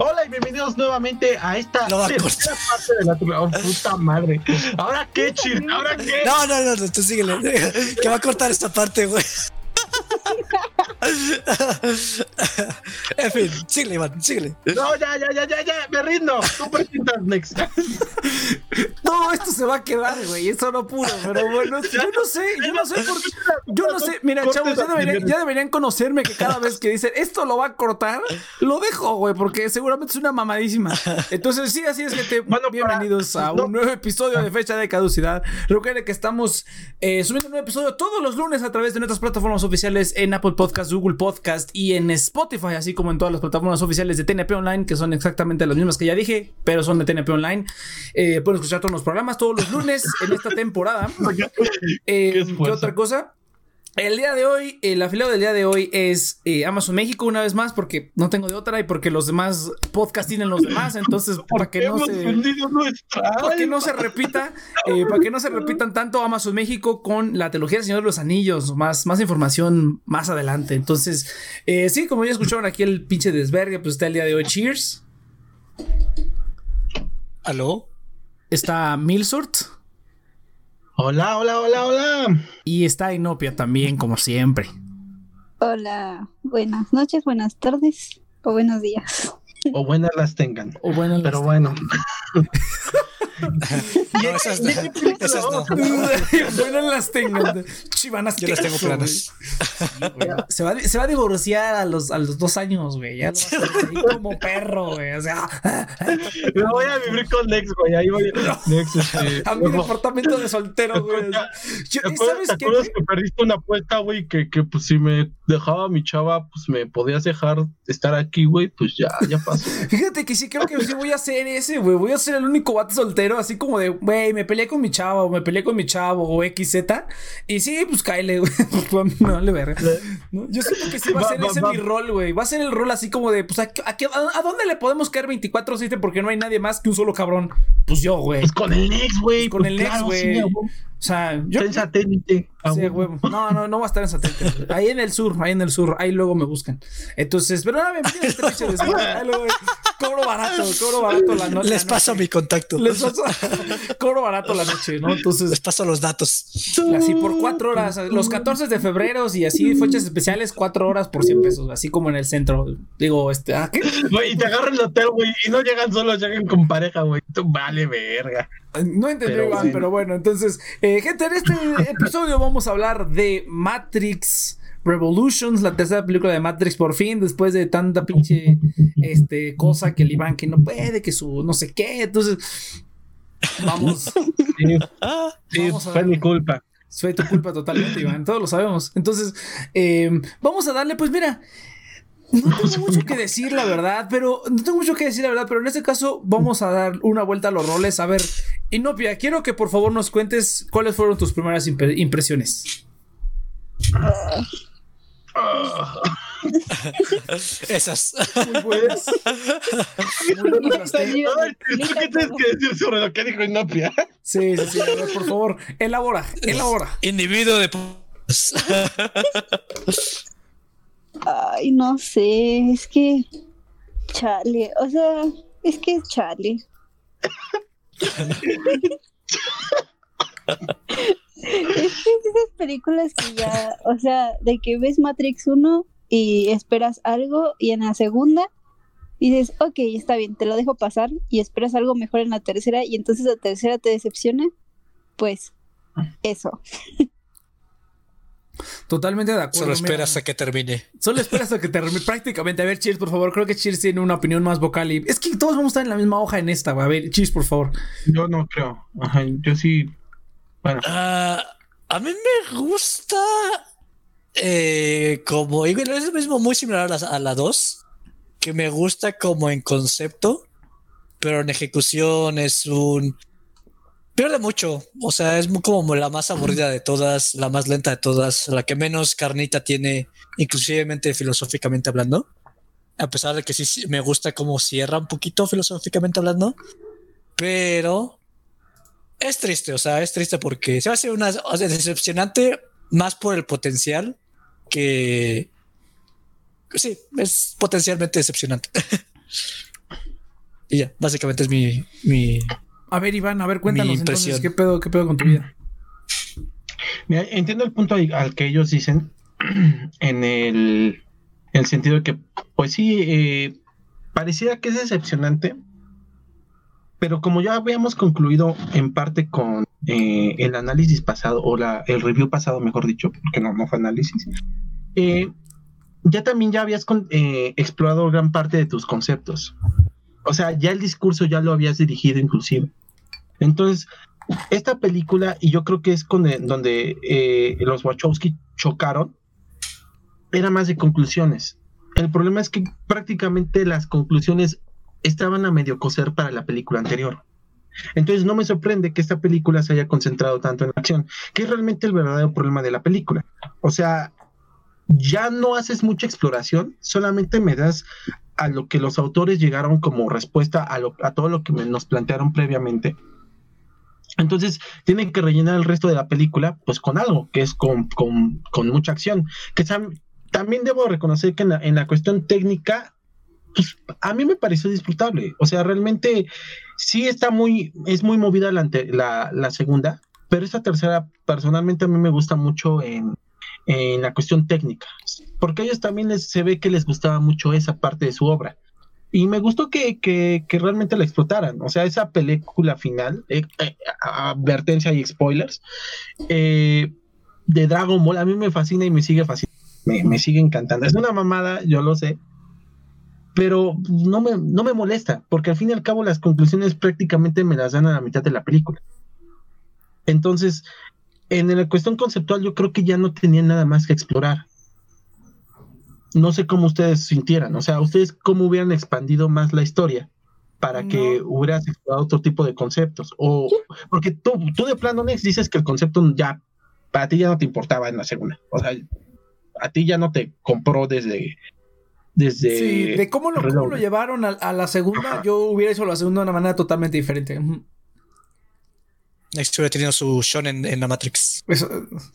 Hola y bienvenidos nuevamente a esta a tercera parte de la oh, puta madre. ¿Ahora qué, Chir? ¿Ahora qué? No, no, no, no, tú síguele. Que va a cortar esta parte, güey. en fin, síguele, Iván, síguele. No, ya, ya, ya, ya, ya, me rindo. Tú presentas next. Todo esto se va a quedar, güey. Eso no puro, pero bueno, yo no sé, yo no sé por qué. Yo no sé, mira, chavos, ya deberían, ya deberían conocerme que cada vez que dicen esto lo va a cortar, lo dejo, güey, porque seguramente es una mamadísima. Entonces, sí, así es que te Bueno, bienvenidos a no. un nuevo episodio de fecha de caducidad. Recuerden que estamos eh, subiendo un nuevo episodio todos los lunes a través de nuestras plataformas oficiales en Apple Podcast, Google Podcast y en Spotify, así como en todas las plataformas oficiales de TNP Online, que son exactamente las mismas que ya dije, pero son de TNP Online. Eh, pueden escuchar todos los programas todos los lunes en esta temporada. Eh, ¿Qué esfuerzo. otra cosa? El día de hoy, el afiliado del día de hoy es eh, Amazon México una vez más porque no tengo de otra y porque los demás podcasts tienen los demás, entonces para que no se vendido nuestra para que no alma. se repita, eh, para que no se repitan tanto Amazon México con la trilogía del Señor de los Anillos, más, más información más adelante. Entonces, eh, sí, como ya escucharon aquí el pinche desvergue, pues está el día de hoy. Cheers. ¿Aló? Está Milsort Hola, hola, hola, hola. y está Inopia también, como siempre. Hola, buenas noches, buenas tardes o buenos días. O buenas las tengan. O bueno, las- Pero bueno. No, esas no. Esas no. Buenas las tengan. Chivanas Yo las tengo planas. Se va, se va a divorciar a los, a los dos años, güey. Ya lo a como perro, güey. O sea, Me voy a vivir con Next, güey. Ahí voy. Next, este. a mi departamento de soltero, güey. Yo- ¿Te acuerdas, ¿Sabes te acuerdas que perdiste una apuesta, güey? Que, que pues si me dejaba mi chava, pues me podías dejar estar aquí, güey. Pues ya, ya pasó. Fíjate que sí, creo que sí voy a hacer ese, güey. Voy a ser el único vato soltero, así como de, güey, me peleé con mi chava, o me peleé con mi chavo, o XZ. Y sí, pues cáele, güey. no le verga. ¿No? Yo siento que sí va a ser va, ese va. mi rol, güey. Va a ser el rol así como de, pues, ¿a, qué- a, a- a dónde le podemos caer 24-7? Porque no hay nadie más que un solo cabrón. Pues yo, güey. Pues con el Next, güey. Con pues el claro, güey. sí, a huevo. O sea, yo. Está en satélite. Sí, huevo. huevo. No, no, no va a estar en satélite. Ahí en el sur, ahí en el sur. Ahí luego me buscan. Entonces, pero nada, bienvenidos a este pinche desmadre. Cobro barato, cobro barato la noche. Les paso mi contacto. Les paso- cobro barato la noche, ¿no? Entonces, Les paso los datos. así por cuatro horas, los 14 de febrero y así fechas especiales, cuatro horas por 100 pesos, así como en el centro. Digo, este, ¿ah, qué? Y te agarran el hotel, güey, y no llegan solos, llegan con pareja, güey. Tú vale verga. No entendí, Pero Iván, sí. pero bueno, entonces, eh, gente, en este episodio vamos a hablar de Matrix Revolutions, la tercera película de Matrix por fin, después de tanta pinche este, cosa que el Iván que no puede, que su no sé qué, entonces vamos, Sí, Ah, sí, Vamos a fue mi culpa. fue tu culpa totalmente, Iván, todos lo sabemos, entonces, eh, vamos a darle, pues mira, no tengo mucho que decir, la verdad, pero no tengo mucho que decir, la verdad, pero en este caso vamos a dar una vuelta a los roles. A ver, Inopia, quiero que por favor nos cuentes cuáles fueron tus primeras impre- impresiones. Ah, esas. Muy buenas. Muy buenas las tengo. Ay, ¿tú qué tienes que decir sobre lo que dijo Inopia? Sí, sí, sí, a ver, por favor, elabora, elabora. Individuo de. Ay, no sé, es que chale, o sea, es que es chale. es que es esas películas que ya, o sea, de que ves Matrix 1 y esperas algo y en la segunda dices, ok, está bien, te lo dejo pasar y esperas algo mejor en la tercera y entonces la tercera te decepciona, pues eso. Totalmente de acuerdo. Solo mira. esperas a que termine. Solo esperas a que termine prácticamente. A ver, Cheers, por favor. Creo que Cheers tiene una opinión más vocal. Y... Es que todos vamos a estar en la misma hoja en esta, güey. A ver, Cheers, por favor. Yo no creo. Ajá, yo sí. Ah, a mí me gusta. Eh, como es lo mismo, muy similar a la, a la 2. Que me gusta como en concepto, pero en ejecución es un. Pierde mucho. O sea, es como la más aburrida de todas, la más lenta de todas, la que menos carnita tiene, inclusivemente filosóficamente hablando. A pesar de que sí, sí me gusta cómo cierra un poquito filosóficamente hablando. Pero es triste, o sea, es triste porque se va a hacer una o sea, decepcionante más por el potencial que sí, es potencialmente decepcionante. y ya, básicamente es mi, mi. A ver, Iván, a ver, cuéntanos entonces. ¿qué pedo, qué pedo con tu vida? Mira, entiendo el punto al que ellos dicen en el, en el sentido de que, pues sí, eh, pareciera que es decepcionante, pero como ya habíamos concluido en parte con eh, el análisis pasado, o la, el review pasado, mejor dicho, porque no, no fue análisis, eh, ya también ya habías con- eh, explorado gran parte de tus conceptos. O sea, ya el discurso ya lo habías dirigido inclusive. Entonces, esta película, y yo creo que es con el- donde eh, los Wachowski chocaron, era más de conclusiones. El problema es que prácticamente las conclusiones estaban a medio coser para la película anterior. Entonces no me sorprende que esta película se haya concentrado tanto en acción, que es realmente el verdadero problema de la película. O sea, ya no haces mucha exploración, solamente me das a lo que los autores llegaron como respuesta a, lo- a todo lo que me- nos plantearon previamente. Entonces tienen que rellenar el resto de la película pues con algo, que es con, con- con mucha acción. Que tam- también debo reconocer que en la cuestión técnica, pues a mí me pareció disfrutable. O sea, realmente sí está muy, es muy movida la, la segunda, pero esta tercera personalmente a mí me gusta mucho en, en la cuestión técnica, porque a ellos también les, se ve que les gustaba mucho esa parte de su obra. Y me gustó que, que, que realmente la explotaran. O sea, esa película final, eh, eh, advertencia y spoilers, eh, de Dragon Ball, a mí me fascina y me sigue fascinando. Me, me sigue encantando. Es una mamada, yo lo sé. Pero no me, no me molesta, porque al fin y al cabo las conclusiones prácticamente me las dan a la mitad de la película. Entonces, en la cuestión conceptual, yo creo que ya no tenía nada más que explorar. No sé cómo ustedes sintieran, o sea, ustedes cómo hubieran expandido más la historia para que hubieras explorado otro tipo de conceptos, o porque tú, tú de plano Nex dices que el concepto ya, para ti ya no te importaba en la segunda, o sea, a ti ya no te compró desde, desde... Sí, de cómo lo, cómo lo llevaron a, a la segunda, Ajá. yo hubiera hecho la segunda de una manera totalmente diferente. Hubiera tenido su shonen en la Matrix. Eso-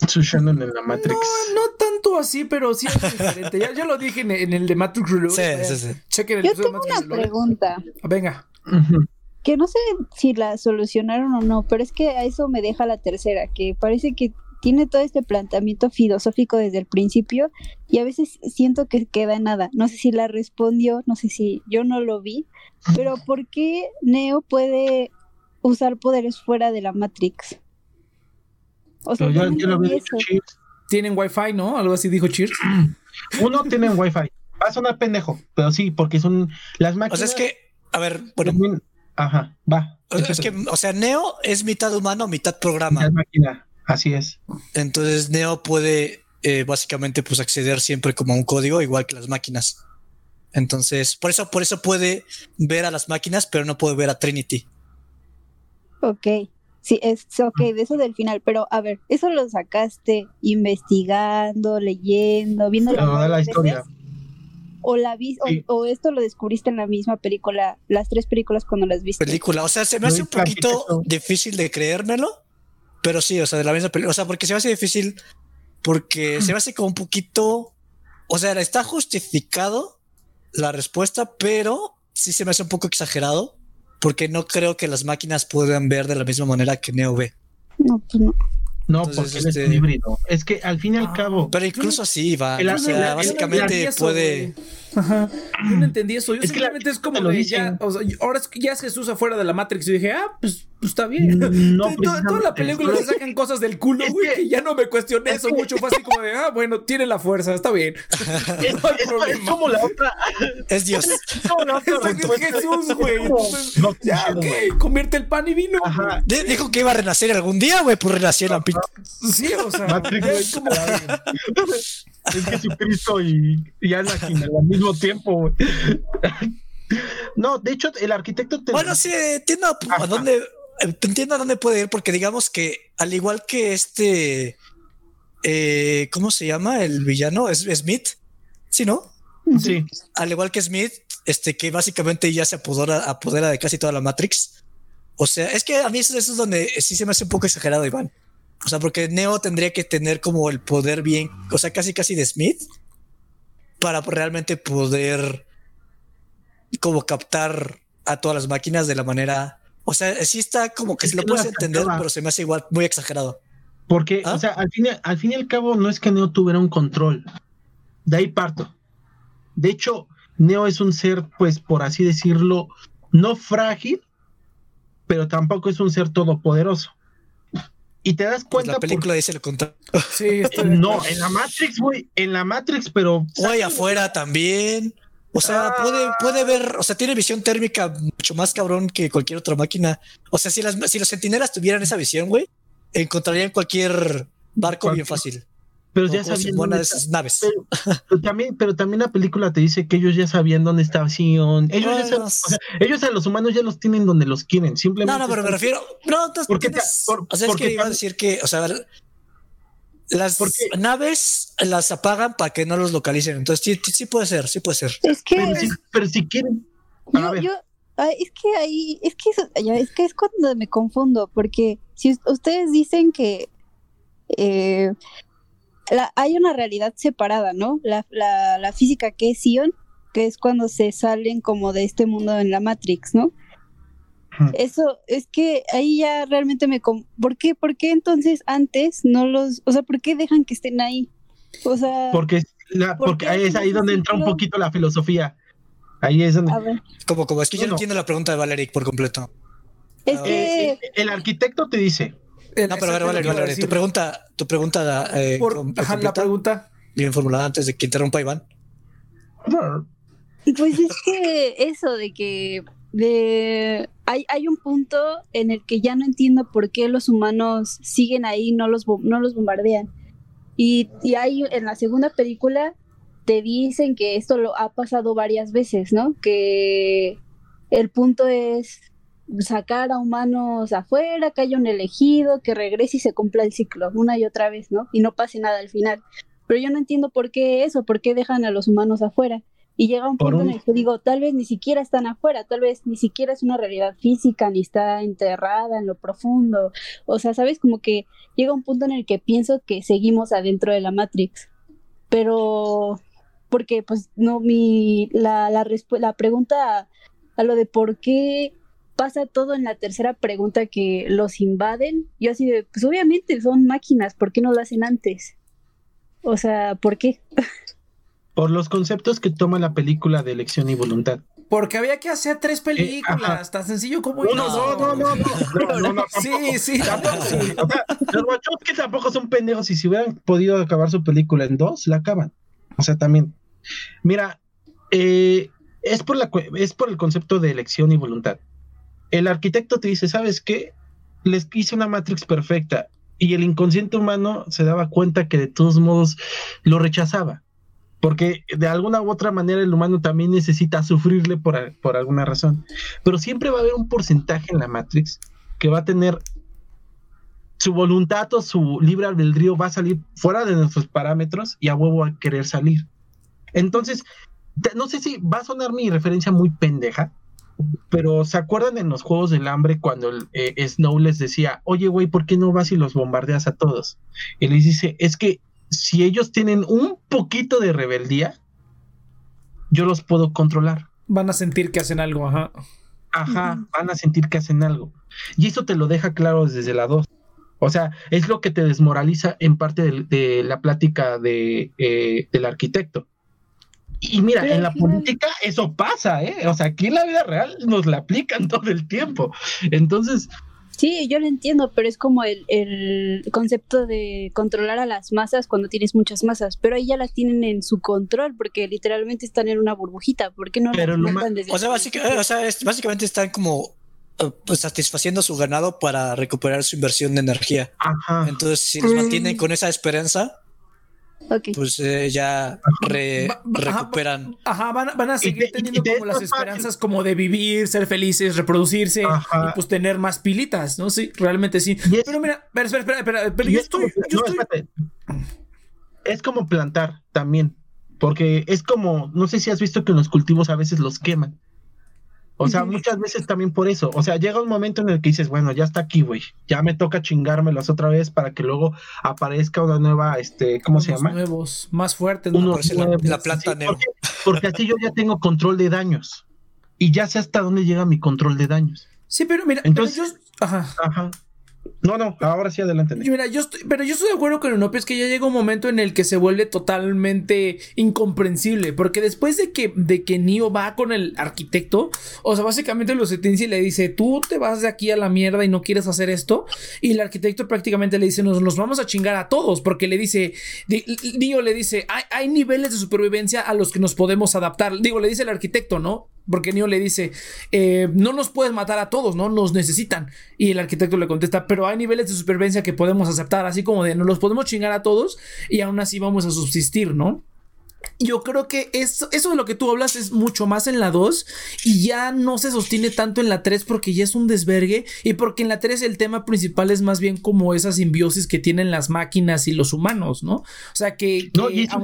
Su Shannon en la Matrix. No, no tanto así, pero sí es diferente. ya, ya lo dije en, en el de Matrix Reloaded. Sí, sí, sí. Chequen el Yo de tengo Matrix una Reloaded. pregunta Venga. Que no sé si la solucionaron o no, pero es que a eso me deja la tercera, que parece que tiene todo este planteamiento filosófico desde el principio y a veces siento que queda en nada. No sé si la respondió, no sé si yo no lo vi, pero ¿por qué Neo puede usar poderes fuera de la Matrix? O sea, yo lo. Tienen wifi, ¿no? Algo así dijo Cheers. Uno tiene wifi. Va a sonar pendejo, pero sí, porque son las O máquinas. sea, es que, a ver, bueno, también- Ajá, va. o sea, es que, o sea, Neo es mitad humano, mitad programa. Las máquinas, así es. Entonces Neo puede eh, básicamente pues acceder siempre como a un código igual que las máquinas. Entonces, por eso, por eso puede ver a las máquinas, pero no puede ver a Trinity. Ok, sí, es ok, de eso del final, pero a ver, ¿eso lo sacaste investigando, leyendo, viendo la historia. ¿O, la vi o- Sí. o, esto lo descubriste en la misma película, las tres películas cuando las viste? Película. O sea, se me hace un poquito difícil de creérmelo, pero sí, o sea, de la misma película. O sea, porque se me hace difícil, porque se me hace como un poquito. O sea, está justificado la respuesta, pero sí se me hace un poco exagerado, porque no creo que las máquinas puedan ver de la misma manera que Neo ve. No, pues no. No, Entonces, porque él es este- un híbrido. Es que al fin y al Ah, cabo, Pero incluso así va. El O sea, básicamente eso, puede. Ajá. Yo no entendí eso. Yo Es que la- simplemente es como lo de dicen. ya. O sea, yo- ahora es que ya es Jesús afuera de la Matrix. Y dije, ah, pues, pues está bien. No, Toda- toda, toda la película se sacan cosas del culo, güey. que- que ya no me cuestioné es eso que- mucho. Fue así como de, ah, bueno, tiene la fuerza, está bien. es, no como la otra. Es Dios. es como la otra Es. Jesús, güey. Entonces, No, ya, no, ok, convierte el pan y vino. Ajá. Dijo que iba a renacer algún día, güey, pues renació la pinche. Sí, o sea, Matrix, es como. es Jesucristo y, y Anakin al mismo tiempo. No, de hecho, el arquitecto te Bueno, sí, entiendo a dónde, entiendo a dónde puede ir, porque digamos que al igual que este, eh, ¿cómo se llama el villano? Es Smith, sí, ¿no? Sí, Al igual que Smith, este que básicamente ya se apodera, apodera de casi toda la Matrix. O sea, es que a mí eso, eso es donde sí se me hace un poco exagerado, Iván. O sea, porque Neo tendría que tener como el poder bien, o sea, casi casi de Smith, para realmente poder como captar a todas las máquinas de la manera. O sea, sí está como que se lo puedes entender, pero se me hace igual muy exagerado. Porque, ¿Ah? o sea, al fin, al fin y al cabo no es que Neo tuviera un control. De ahí parto. De hecho, Neo es un ser, pues, por así decirlo, no frágil, pero tampoco es un ser todopoderoso. Y te das Pues cuenta la película dice lo contrario. Sí, No, en la Matrix, güey, en la Matrix, pero Güey, afuera también. O sea, Ah. puede, puede ver, o sea, tiene visión térmica mucho más cabrón que cualquier otra máquina. O sea, si las, si los centinelas tuvieran esa visión, güey, encontrarían cualquier barco bien fácil. Pero ya sabían dónde esas está- naves. pero, pero también, pero también la película te dice que ellos ya sabían dónde estaba Sion. Ellos ya Bueno, saben- o sea, ellos a los humanos ya los tienen donde los quieren. Simplemente No, no, pero me refiero. No, entonces Porque tienes- ta- por- o sea, es que iba a decir que, o sea, a ver, las Porque- naves las apagan para que no los localicen. Entonces, sí, sí puede ser, sí puede ser. Es que Pero si, pero si quieren. Yo, ver. yo, ah, es que ahí, es que eso- ya, es que es cuando me confundo, porque si us- ustedes dicen que eh, la- hay una realidad separada, ¿no? La, la, la física que es Sion, que es cuando se salen como de este mundo en la Matrix, ¿no? Eso es que ahí ya realmente me... ¿Por qué? ¿Por qué entonces antes no los... O sea, ¿por qué dejan que estén ahí? O sea... Porque, la, ¿Por porque qué ahí es ahí donde entra un poquito la filosofía. Ahí es donde. a ver, Como, como es que yo No, entiendo la pregunta de Valeric por completo. es Ah, que... Eh, el arquitecto te dice. No, pero a ver, Valeria, decir. tu pregunta, tu pregunta eh, Por- com- ajá, la pregunta. bien formulada antes de que interrumpa Iván. Pues es que eso de que de hay, hay un punto en el que ya no entiendo por qué los humanos siguen ahí, no los no los bombardean. Y, y hay en la segunda película te dicen que esto lo ha pasado varias veces, ¿no? Que el punto es sacar a humanos afuera, que haya un elegido, que regrese y se cumpla el ciclo una y otra vez, ¿no? Y no pase nada al final. Pero yo no entiendo por qué eso, por qué dejan a los humanos afuera. Y llega un punto un- en el que digo, tal vez ni siquiera están afuera, tal vez ni siquiera es una realidad física, ni está enterrada en lo profundo. O sea, ¿sabes? Como que llega un punto en el que pienso que seguimos adentro de la Matrix. Pero, porque pues no, mi, la, la, la pregunta a, a lo de por qué pasa todo en la tercera pregunta que los invaden, yo así de, pues obviamente son máquinas, ¿por qué no lo hacen antes? O sea, ¿por qué? Por los conceptos que toma la película de elección y voluntad. Porque había que hacer tres películas, ajá. tan sencillo como No, eso. no, no, no, no, no, no, no, Sí, sí, Tampoco, sí. O sea, los Wachowski tampoco son pendejos y si hubieran podido acabar su película en dos, la acaban. O sea, también. Mira, eh, es, por la, es por el concepto de elección y voluntad. El arquitecto te dice, ¿sabes qué? Les hice una Matrix perfecta y el inconsciente humano se daba cuenta que de todos modos lo rechazaba. Porque de alguna u otra manera el humano también necesita sufrirle por, por alguna razón. Pero siempre va a haber un porcentaje en la Matrix que va a tener su voluntad o su libre albedrío va a salir fuera de nuestros parámetros y a huevo a querer salir. Entonces, no sé si va a sonar mi referencia muy pendeja, pero ¿se acuerdan en los Juegos del Hambre cuando el, eh, Snow les decía, oye, güey, ¿por qué no vas y los bombardeas a todos? Y les dice, es que si ellos tienen un poquito de rebeldía, yo los puedo controlar. Van a sentir que hacen algo, ajá. Ajá, van a sentir que hacen algo. Y eso te lo deja claro desde la 2. O sea, es lo que te desmoraliza en parte de, la plática de, eh, del arquitecto. Y mira, Pero en la final- política eso pasa, ¿eh? O sea, aquí en la vida real nos la aplican todo el tiempo. Entonces, Sí, yo lo entiendo, pero es como el, el concepto de controlar a las masas cuando tienes muchas masas, pero ahí ya las tienen en su control porque literalmente están en una burbujita, ¿por qué no Pero las lo ma- desde O sea, el básica- principio? o sea, es- básicamente están como eh, pues, satisfaciendo su ganado para recuperar su inversión de energía. ajá. Entonces, si los Mm. mantienen con esa esperanza, Pues eh, ya re- Va- va- ajá, recuperan. Ajá, van, a- van a seguir teniendo te como las esperanzas como de vivir, ser felices, reproducirse Ajá. y pues tener más pilitas, ¿no? Sí, realmente sí. Es- Pero mira, espera, espera, espera, espera, pero yo es como- estoy, yo no, estoy. Es como plantar también, porque es como, no sé si has visto que en los cultivos a veces los queman. O sea, muchas veces también por eso. O sea, llega un momento en el que dices, bueno, ya está aquí, güey. Ya me toca chingármelas otra vez para que luego aparezca una nueva, este, ¿cómo se Unos llama? nuevos, más fuertes. Unos ¿no? Parece la, nuevos, la planta sí, porque, porque así yo ya tengo control de daños. Y ya sé hasta dónde llega mi control de daños. Sí, pero mira, Entonces- pero yo- ajá. Ajá. No, no, ahora sí adelante. Mira, yo estoy, pero yo estoy de acuerdo con Enopio, es que ya llega un momento en el que se vuelve totalmente incomprensible, porque después de que, de que Neo va con el arquitecto, o sea, básicamente lo sentencia y le dice, tú te vas de aquí a la mierda y no quieres hacer esto, y el arquitecto prácticamente le dice, nos, vamos a chingar a todos, porque le dice, di- le dice, hay, hay niveles de supervivencia a los que nos podemos adaptar, digo, le dice el arquitecto, ¿no? Porque Neo le dice, eh, no nos puedes matar a todos, ¿no? Nos necesitan. Y el arquitecto le contesta, pero hay niveles de supervivencia que podemos aceptar, así como de nos los podemos chingar a todos y aún así vamos a subsistir, ¿no? Yo creo que eso, eso de lo que tú hablas es mucho más en la 2 y ya no se sostiene tanto en la 3 porque ya es un desvergue y porque en la 3 el tema principal es más bien como esa simbiosis que tienen las máquinas y los humanos, ¿no? O sea que... No, y, eso,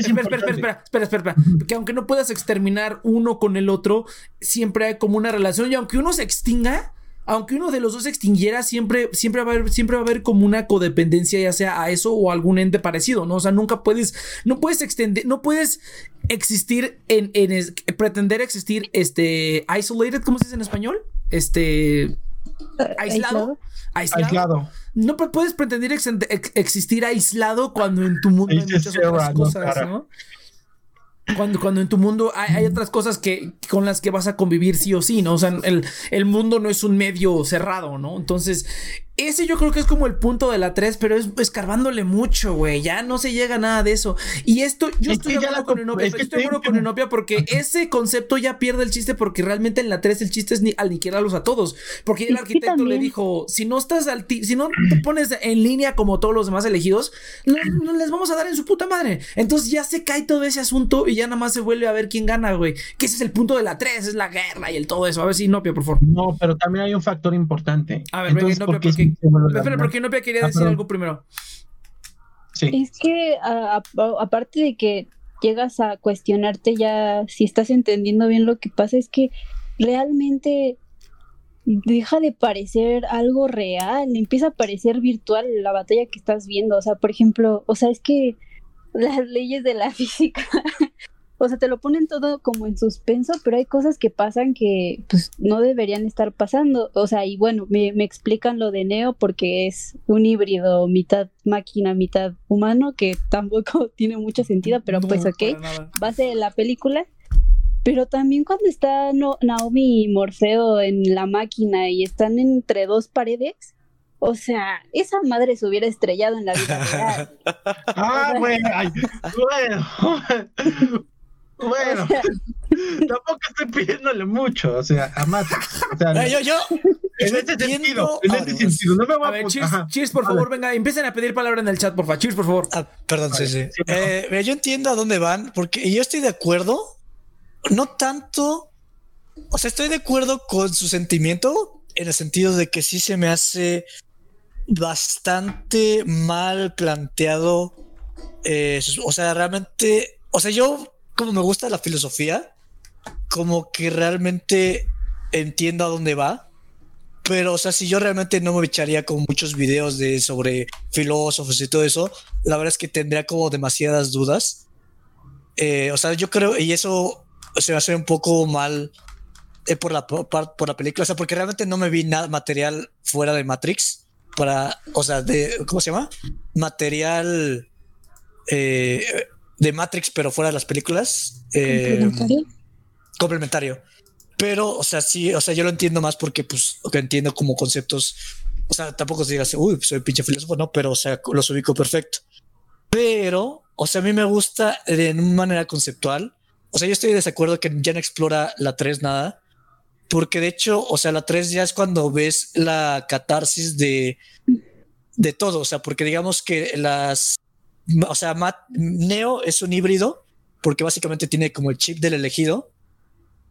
es Espera, espera, importante. espera, espera, espera, espera. Que aunque no puedas exterminar uno con el otro, siempre hay como una relación. Y aunque uno se extinga, aunque uno de los dos se extinguiera, siempre, siempre, va a haber, siempre va a haber como una codependencia, ya sea a eso o a algún ente parecido, ¿no? O sea, nunca puedes, no puedes extender, no puedes existir en, en es- pretender existir, este, isolated, ¿cómo se dice en español? Este, aislado. Aislado. Aislado. No pu- puedes pretender ex- ex- existir aislado cuando en tu mundo hay muchas otras cosas. ¿no? Cuando, cuando en tu mundo hay, hay otras cosas que con las que vas a convivir sí o sí, ¿no? O sea, el, el mundo no es un medio cerrado, ¿no? Entonces, ese yo creo que es como el punto de la 3, pero es escarbándole mucho, güey. Ya no se llega a nada de eso. Y esto, yo Es estoy la con co- Enopia, es que estoy de acuerdo te- con Enopia porque ese concepto ya pierde el chiste porque realmente en la 3 el chiste es ni aniquilarlos a todos. Porque el arquitecto le dijo, si no estás al ti- si no te pones en línea como todos los demás elegidos, no, no les vamos a dar en su puta madre. Entonces ya se cae todo ese asunto y ya nada más se vuelve a ver quién gana, güey. Que ese es el punto de la 3, es la guerra y el todo eso. A ver si Inopia, por favor. No, pero también hay un factor importante. A ver, Entonces, venga, ¿por Inopia, qué porque- la Espera, porque Inopia quería Ah, decir perdón. algo primero. Sí. Es que a- a- aparte de que llegas a cuestionarte ya si estás entendiendo bien lo que pasa, es que realmente deja de parecer algo real, empieza a parecer virtual la batalla que estás viendo. O sea, por ejemplo, o sea, es que las leyes de la física, o sea, te lo ponen todo como en suspenso, pero hay cosas que pasan que pues no deberían estar pasando. O sea, y bueno, me, me explican lo de Neo porque es un híbrido mitad máquina, mitad humano, que tampoco tiene mucho sentido, pero No, pues ok base de la película. Pero también cuando está No- Naomi y Morfeo en la máquina y están entre dos paredes, o sea, esa madre se hubiera estrellado en la vida real. Ah, bueno, ay, bueno. Bueno, O sea, tampoco estoy pidiéndole mucho, o sea, a Matrix. O sea, yo, yo, en entiendo- sentido, en Dios. sentido, no me voy A a, ver, Cheers, por A favor, ver. venga, empiecen a pedir palabra en el chat, por favor. Cheers, por favor. Ah, perdón, sí, sí. Eh, mira, yo entiendo a dónde van, porque yo estoy de acuerdo, no tanto, o sea, estoy de acuerdo con su sentimiento, en el sentido de que sí se me hace bastante mal planteado, eh, o sea, realmente, o sea, yo como me gusta la filosofía, como que realmente entiendo a dónde va. Pero, o sea, si yo realmente no me echaría con muchos videos de sobre filósofos y todo eso, la verdad es que tendría como demasiadas dudas. Eh, o sea, yo creo, y eso se me hace un poco mal eh, por, la, por, la película, o sea, porque realmente no me vi nada material fuera de Matrix para, o sea, de, ¿cómo se llama? Material eh, de Matrix, pero fuera de las películas. Eh, ¿complementario? complementario. Pero, o sea, sí, o sea, yo lo entiendo más porque, pues, lo que entiendo como conceptos, o sea, tampoco se digas, uy, soy pinche filósofo, no, pero, o sea, los ubico perfecto. Pero, o sea, a mí me gusta de manera conceptual. O sea, yo estoy de desacuerdo que ya no explora la 3 nada, porque de hecho, o sea, la 3 ya es cuando ves la catarsis de, de todo, o sea, porque digamos que las, o sea, Matt- Neo es un híbrido, porque básicamente tiene como el chip del elegido,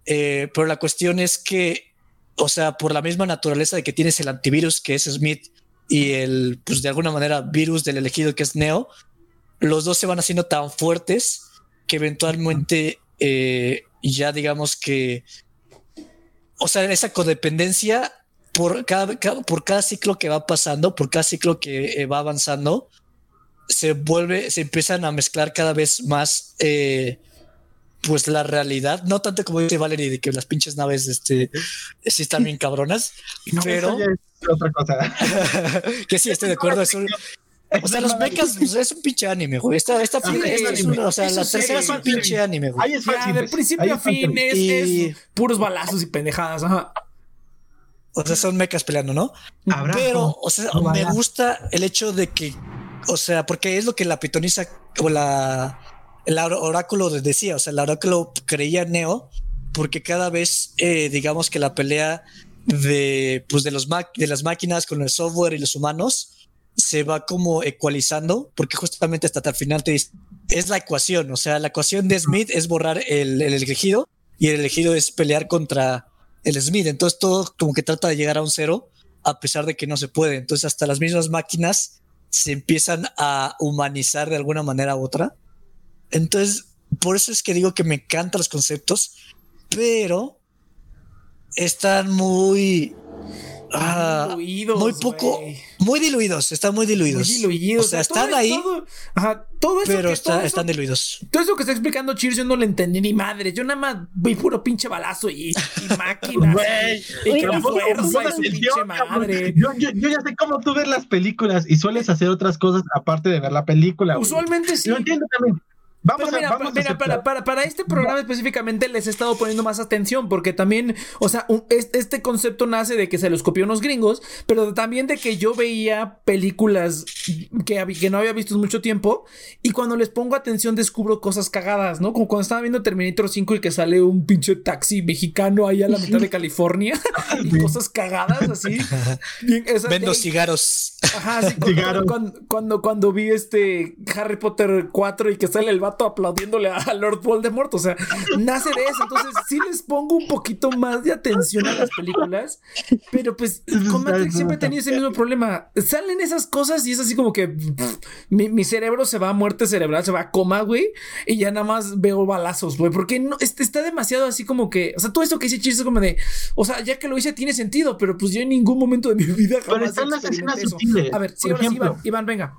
eh, pero la cuestión es que, o sea, por la misma naturaleza de que tienes el antivirus que es Smith y el, pues de alguna manera, virus del elegido que es Neo, los dos se van haciendo tan fuertes que eventualmente eh, ya digamos que o sea, esa codependencia por cada, por cada ciclo que va pasando, por cada ciclo que eh, va avanzando, se vuelve, se empiezan a mezclar cada vez más, eh, pues la realidad, no tanto como dice Valerie de que las pinches naves, este, sí están bien cabronas, pero ya es otra cosa. que sí estoy de acuerdo. es un- o sea, los mechas pues, es un pinche anime, güey. Esta, esta Ah, es es anime. o sea, la tercera es un pinche anime, güey. Ahí es fácil. de principio a fin es, Y- es puros balazos y pendejadas. Ajá. O sea, son mechas peleando, ¿no? Abrazo. Pero, o sea, No me vaya. gusta el hecho de que, o sea, porque es lo que la pitoniza o la el or- oráculo decía, o sea, el oráculo creía Neo, porque cada vez, eh, digamos que la pelea de, pues de los de las máquinas con el software y los humanos se va como ecualizando, porque justamente hasta el final te dice, es la ecuación, o sea, la ecuación de Smith es borrar el, el elegido y el elegido es pelear contra el Smith, entonces todo como que trata de llegar a un cero a pesar de que no se puede, entonces hasta las mismas máquinas se empiezan a humanizar de alguna manera u otra. Entonces, por eso es que digo que me encantan los conceptos, pero están muy... ah, Diluidos, muy poco, güey. muy diluidos, están muy diluidos. Muy diluidos. O sea, todo- están ahí, Todo, ajá, todo eso pero que- está- todo eso- están diluidos. Todo eso que está explicando Cheers yo no le entendí ni madre. Yo nada más vi puro pinche balazo y, y máquinas. Y, que la tampoco fuerza pongas y su pinche madre. Yo, yo, yo ya sé cómo tú ves las películas y sueles hacer otras cosas aparte de ver la película. Usualmente sí. Lo entiendo también. Vamos Pero mira, a, vamos a mira, aceptar. para, para, para este programa específicamente les he estado poniendo más atención porque también, o sea, un- es- este concepto nace de que se los copió unos gringos, pero también de que yo veía películas que, que no había visto en mucho tiempo y cuando les pongo atención descubro cosas cagadas, ¿no? Como cuando estaba viendo Terminator 5 y que sale un pinche taxi mexicano ahí a la mitad de California y cosas cagadas así. Bien, o sea, Vendo de- cigarros. Ajá, sí, cuando, cuando, cuando, cuando vi este Harry Potter 4 y que sale el vato aplaudiéndole a Lord Voldemort, o sea, nace de eso. Entonces, sí les pongo un poquito más de atención a las películas, pero pues con Matrix siempre he tenido ese mismo problema. Salen esas cosas y es así como que pff, mi, mi cerebro se va a muerte cerebral, se va a coma, güey, y ya nada más veo balazos, güey, porque no, este, está demasiado así como que, o sea, todo esto que dice Chis es como de, o sea, ya que lo hice tiene sentido, pero pues yo en ningún momento de mi vida Pero jamás están las escenas sutiles. A ver, sí, Por ahora sí, Iván, Iván, venga.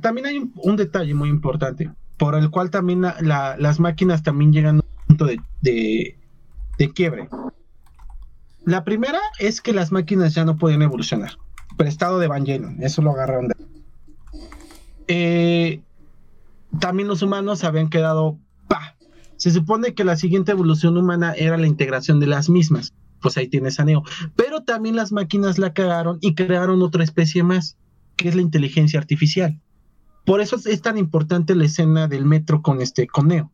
También hay un, detalle muy importante, por el cual también la- la- las máquinas también llegan a un punto de, quiebre. La primera es que las máquinas ya no podían evolucionar. Prestado de Evangelion, eso lo agarraron de... Eh, también los humanos habían quedado... ¡pa! Se supone que la siguiente evolución humana era la integración de las mismas. Pues ahí tienes a Neo. Pero también las máquinas la cagaron y crearon otra especie más que es la inteligencia artificial. Por eso es, tan importante la escena del metro con este con Neo,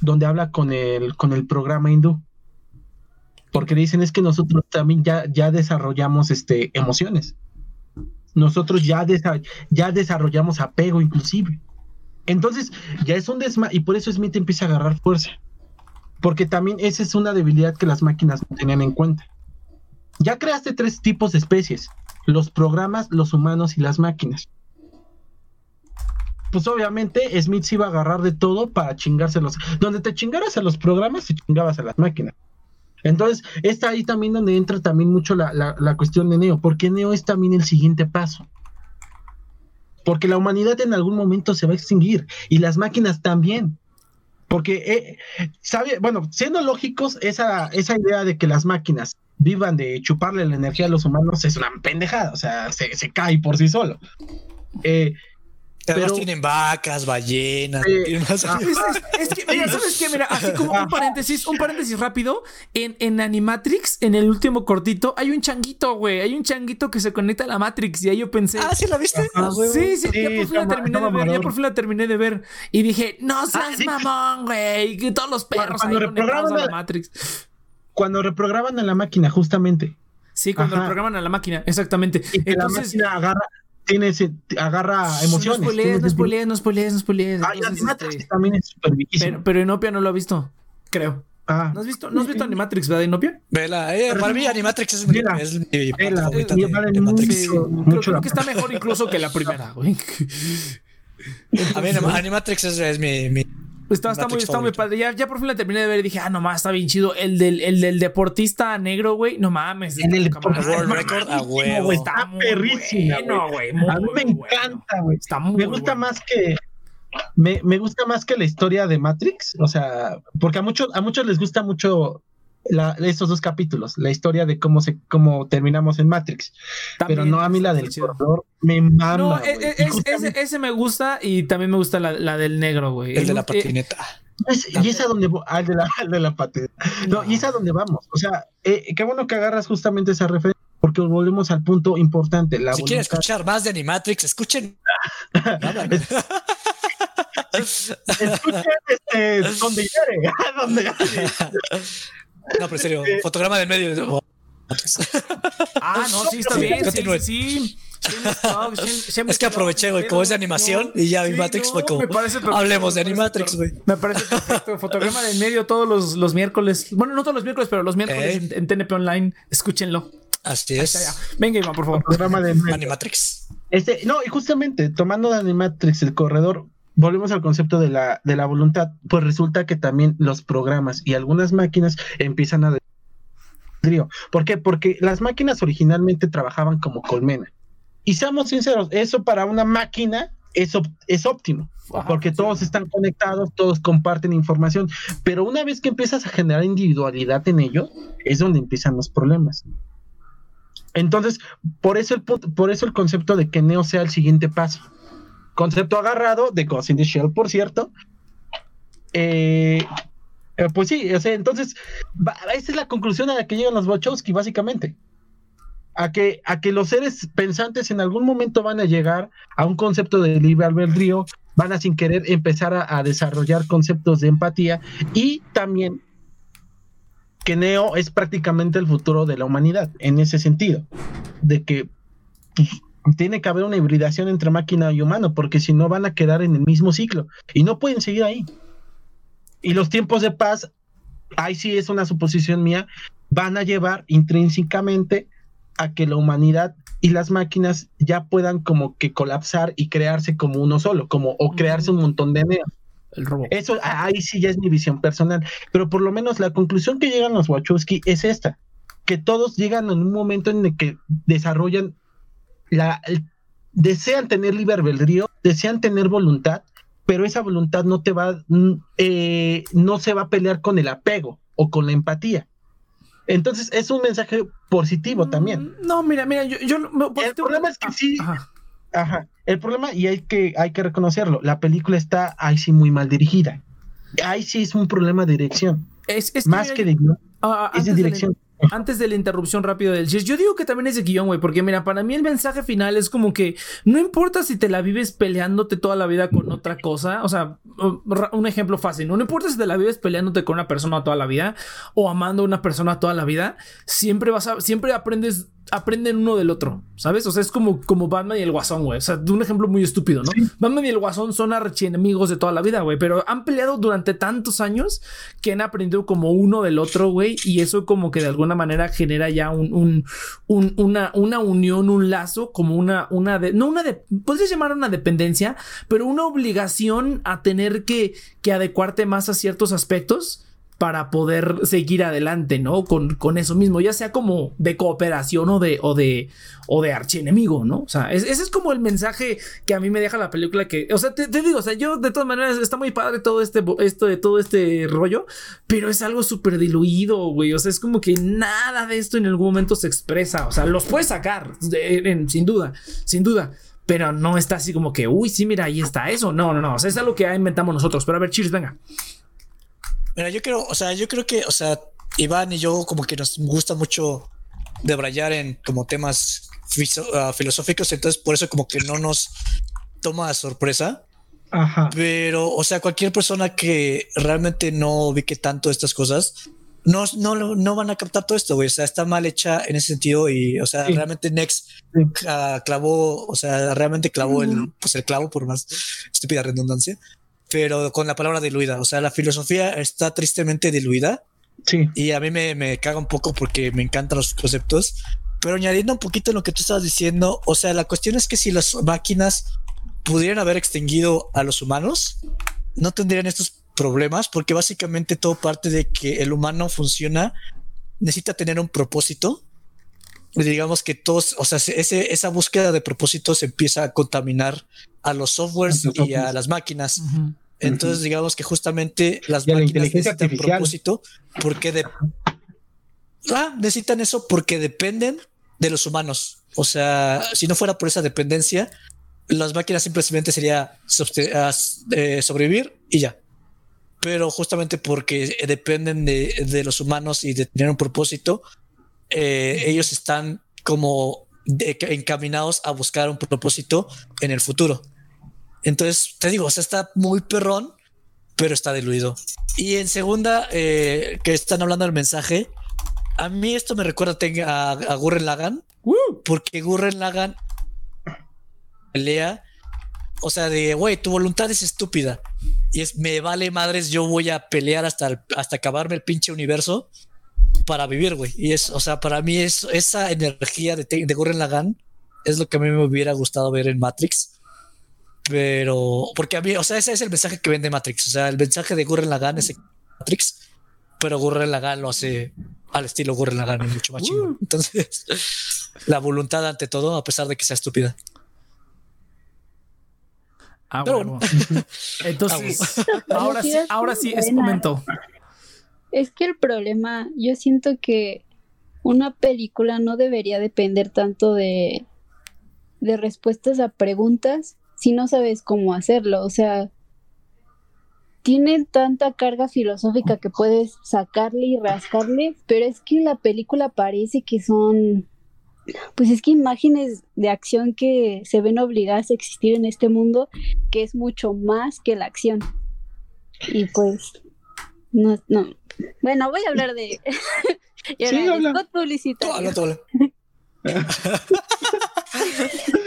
donde habla con el con el programa hindú. Porque dicen es que nosotros también ya, ya desarrollamos este emociones. Nosotros ya, desa- ya desarrollamos apego inclusive. Entonces, ya es un desma y por eso Smith empieza a agarrar fuerza. Porque también esa es una debilidad que las máquinas no tenían en cuenta. Ya creaste tres tipos de especies: los programas, los humanos y las máquinas. Pues obviamente Smith se iba a agarrar de todo para chingárselos. Donde te chingaras a los programas, te chingabas a las máquinas. Entonces, está ahí también donde entra también mucho la, la- la cuestión de Neo, porque Neo es también el siguiente paso. Porque la humanidad en algún momento se va a extinguir y las máquinas también. Porque, eh, sabe, bueno, siendo lógicos, esa, esa idea de que las máquinas vivan de chuparle la energía a los humanos es una pendejada, o sea, se, se cae por sí solo. Eh, Además Pero- tienen vacas, ballenas, Eh, tienen más- ah. Es, es- es que, mira, ¿sabes qué? Mira, así como un paréntesis, un paréntesis rápido. En, en Animatrix, en el último cortito, hay un changuito, güey. Hay un changuito que se conecta a la Matrix. Y ahí yo pensé. Ah, ¿sí la viste? Ajá. Ah. Sí, sí, Sí, ya por fin la terminé de ver, ya por fin la terminé de ver. Y dije, no seas sí. mamón, güey. Que todos los perros Cuando ahí conectados a reprograman la la- Matrix. Cuando reprograman a la máquina, justamente, Sí, cuando Ajá. reprograman a la máquina, exactamente. y que Entonces, la máquina agarra, tiene ese- agarra emociones. No spoilees, no spoilees, no spoilees, no spoilees. Ah, y Animatrix este, también es súper pero, pero Inopia no lo ha visto, creo. Ah, ¿No has visto, ¿no has visto Animatrix, verdad, Inopia? Vela, eh, para mí Animatrix es mi, Vela. es mi parte Vela, de- vale de Matrix. Sí, mucho, creo, mucho creo la que está mejor incluso que la primera, güey. A mí Anima- Animatrix es, es mi, mi- Está, está muy, está muy padre. Ya, ya por fin la terminé de ver y dije, ah, nomás está bien chido. El del, el del deportista negro, güey. No mames. En el. World Record, a huevo. güey, Está bueno, güey. A mí me encanta, güey. Está muy Me gusta bueno. más que me, me gusta más que la historia de Matrix, o sea, porque a muchos a muchos les gusta mucho la, estos dos capítulos, la historia de cómo se cómo terminamos en Matrix, También pero no a mí la del corredor me mama. No, e- e- es- ese, ese me gusta y también me gusta la, la del negro, güey. El de la Eh, patineta. es- y es a donde el de la, el de la patineta. No, y es a donde vamos. O sea, eh, qué bueno que agarras justamente esa referencia, porque volvemos al punto importante. La Si quieren voluntad. escuchar más de Animatrix, escuchen. Escuchen este, donde donde No, pero en serio, fotograma del medio. Ah, no, sí, está Sí, bien. Sí, continúe. sí. Shame- shameless Es que aproveché, güey, como es de animación y ya vi sí, Matrix, no, fue como, me parece perfecto, hablemos de Animatrix, güey. Me parece perfecto. Fotograma del medio todos los, los miércoles. Bueno, no todos los miércoles, pero los miércoles en, en TNP Online. Escúchenlo. Así es. Venga, Iván, por favor. programa de Animatrix. Este, no, y justamente tomando de Animatrix el corredor, volvemos al concepto de la, de la voluntad, pues resulta que también los programas y algunas máquinas empiezan a. ¿Por qué? Porque las máquinas originalmente trabajaban como colmena. Y seamos sinceros, eso para una máquina es, es óptimo, porque sí. todos están conectados, todos comparten información, pero una vez que empiezas a generar individualidad en ello, es donde empiezan los problemas. Entonces, por eso el punto- por eso el concepto de que Neo sea el siguiente paso. Concepto agarrado de Ghost Shell, por cierto. Eh, eh, pues sí, o sea, entonces, esa es la conclusión a la que llegan los Wachowski, básicamente. A que, a que los seres pensantes en algún momento van a llegar a un concepto de libre albedrío, van a sin querer empezar a, a desarrollar conceptos de empatía y también que Neo es prácticamente el futuro de la humanidad en ese sentido, de que pues, tiene que haber una hibridación entre máquina y humano, porque si no van a quedar en el mismo ciclo y no pueden seguir ahí. Y los tiempos de paz, ahí sí es una suposición mía, van a llevar intrínsecamente a que la humanidad y las máquinas ya puedan como que colapsar y crearse como uno solo, como o crearse un montón de Neo. El robo. Eso ahí sí ya es mi visión personal, pero por lo menos la conclusión que llegan los Wachowski es esta, que todos llegan en un momento en el que desarrollan la desean tener libre albedrío, desean tener voluntad, pero esa voluntad no te va mm, eh, no se va a pelear con el apego o con la empatía. Entonces es un mensaje positivo también. Mm, No, mira, mira, yo. yo El problema es que sí, Ajá. Ajá. El problema, y hay que, hay que reconocerlo, la película está ahí sí muy mal dirigida. Ahí sí es un problema de dirección. Es, es Más que de ah, es de dirección. Antes de la interrupción rápida del Cheers, yo digo que también es de guion, güey, porque mira, para mí el mensaje final es como que no importa si te la vives peleándote toda la vida con otra cosa, o sea, un ejemplo fácil, no, No importa si te la vives peleándote con una persona toda la vida o amando a una persona toda la vida, siempre vas a, siempre aprendes, aprenden uno del otro, ¿sabes? O sea, es como, como Batman y el Guasón, güey, o sea, de un ejemplo muy estúpido, ¿no? Batman y el Guasón son archienemigos de toda la vida, güey, pero han peleado durante tantos años que han aprendido como uno del otro, güey, y eso como que de alguna manera genera ya un, un- un- una, una unión, un lazo, como una, una de, no una de, podrías llamar una dependencia, pero una obligación a tener que, que adecuarte más a ciertos aspectos para poder seguir adelante, ¿no? Con, con eso mismo, ya sea como de cooperación o de, o de, o de archienemigo, ¿no? O sea, es- ese es como el mensaje que a mí me deja la película que, o sea, te, te digo, o sea, yo de todas maneras está muy padre todo este, esto de todo este rollo, pero es algo súper diluido, güey, o sea, es como que nada de esto en algún momento se expresa, o sea, los puedes sacar, sin duda, sin duda. Pero no está así como que, uy, sí, mira, ahí está eso. No, no, no. O sea, es algo que inventamos nosotros. Pero a ver, cheers, venga. Mira, yo creo, o sea, yo creo que, o sea, Iván y yo como que nos gusta mucho debrayar en como temas ah, filosóficos, entonces por eso como que no nos toma a sorpresa. Ajá. Pero, o sea, cualquier persona que realmente no ubique tanto estas cosas, no, no, no van a captar todo esto, güey. O sea, está mal hecha en ese sentido y, o sea, Sí. realmente Next Sí. ah, clavó, o sea, realmente clavó el, pues el clavo por más estúpida redundancia, pero con la palabra diluida. O sea, la filosofía está tristemente diluida Sí. y a mí me, me caga un poco porque me encantan los conceptos. Pero añadiendo un poquito en lo que tú estabas diciendo, o sea, la cuestión es que si las máquinas pudieran haber extinguido a los humanos, no tendrían estos problemas, porque básicamente todo parte de que el humano funciona, necesita tener un propósito. Digamos que todos, o sea, ese, esa búsqueda de propósitos empieza a contaminar a los softwares y a las máquinas. Ujú. Entonces, digamos que justamente las Y la máquinas inteligencia necesitan artificial. propósito porque de... Ah, necesitan eso porque dependen de los humanos. O sea, si no fuera por esa dependencia, las máquinas simplemente sería eh, sobrevivir y ya. Pero justamente porque dependen de, de los humanos y de tener un propósito, eh, ellos están como de- encaminados a buscar un propósito en el futuro. Entonces, te digo, o sea, está muy perrón, pero está diluido. Y en segunda, eh, que están hablando del mensaje, a mí esto me recuerda a, a Gurren Lagann, ¡Woo! porque Gurren Lagann pelea, o sea, de, güey, tu voluntad es estúpida. Y es, me vale madres, yo voy a pelear hasta, el- hasta acabarme el pinche universo para vivir, güey. Y es, o sea, para mí es esa energía de, de Gurren Lagann es lo que a mí me hubiera gustado ver en Matrix. Pero, porque a mí, o sea, ese es el mensaje que vende Matrix. O sea, el mensaje de Gurren Lagann es Matrix, pero Gurren Lagann lo hace al estilo Gurren Lagann, es mucho más chingón. Entonces, la voluntad ante todo, a pesar de que sea estúpida. Ah, Pero huevo. Entonces, Pero ahora sí ahora sí es momento. Es que el problema, yo siento que una película no debería depender tanto de, de respuestas a preguntas si no sabes cómo hacerlo. O sea, tiene tanta carga filosófica que puedes sacarle y rascarle, pero es que la película parece que son, pues es que imágenes de acción que se ven obligadas a existir en este mundo, que es mucho más que la acción. Y pues, no, no. Bueno, voy a hablar de. y ahora, Sí, el habla. spot publicitario. Habla, habla.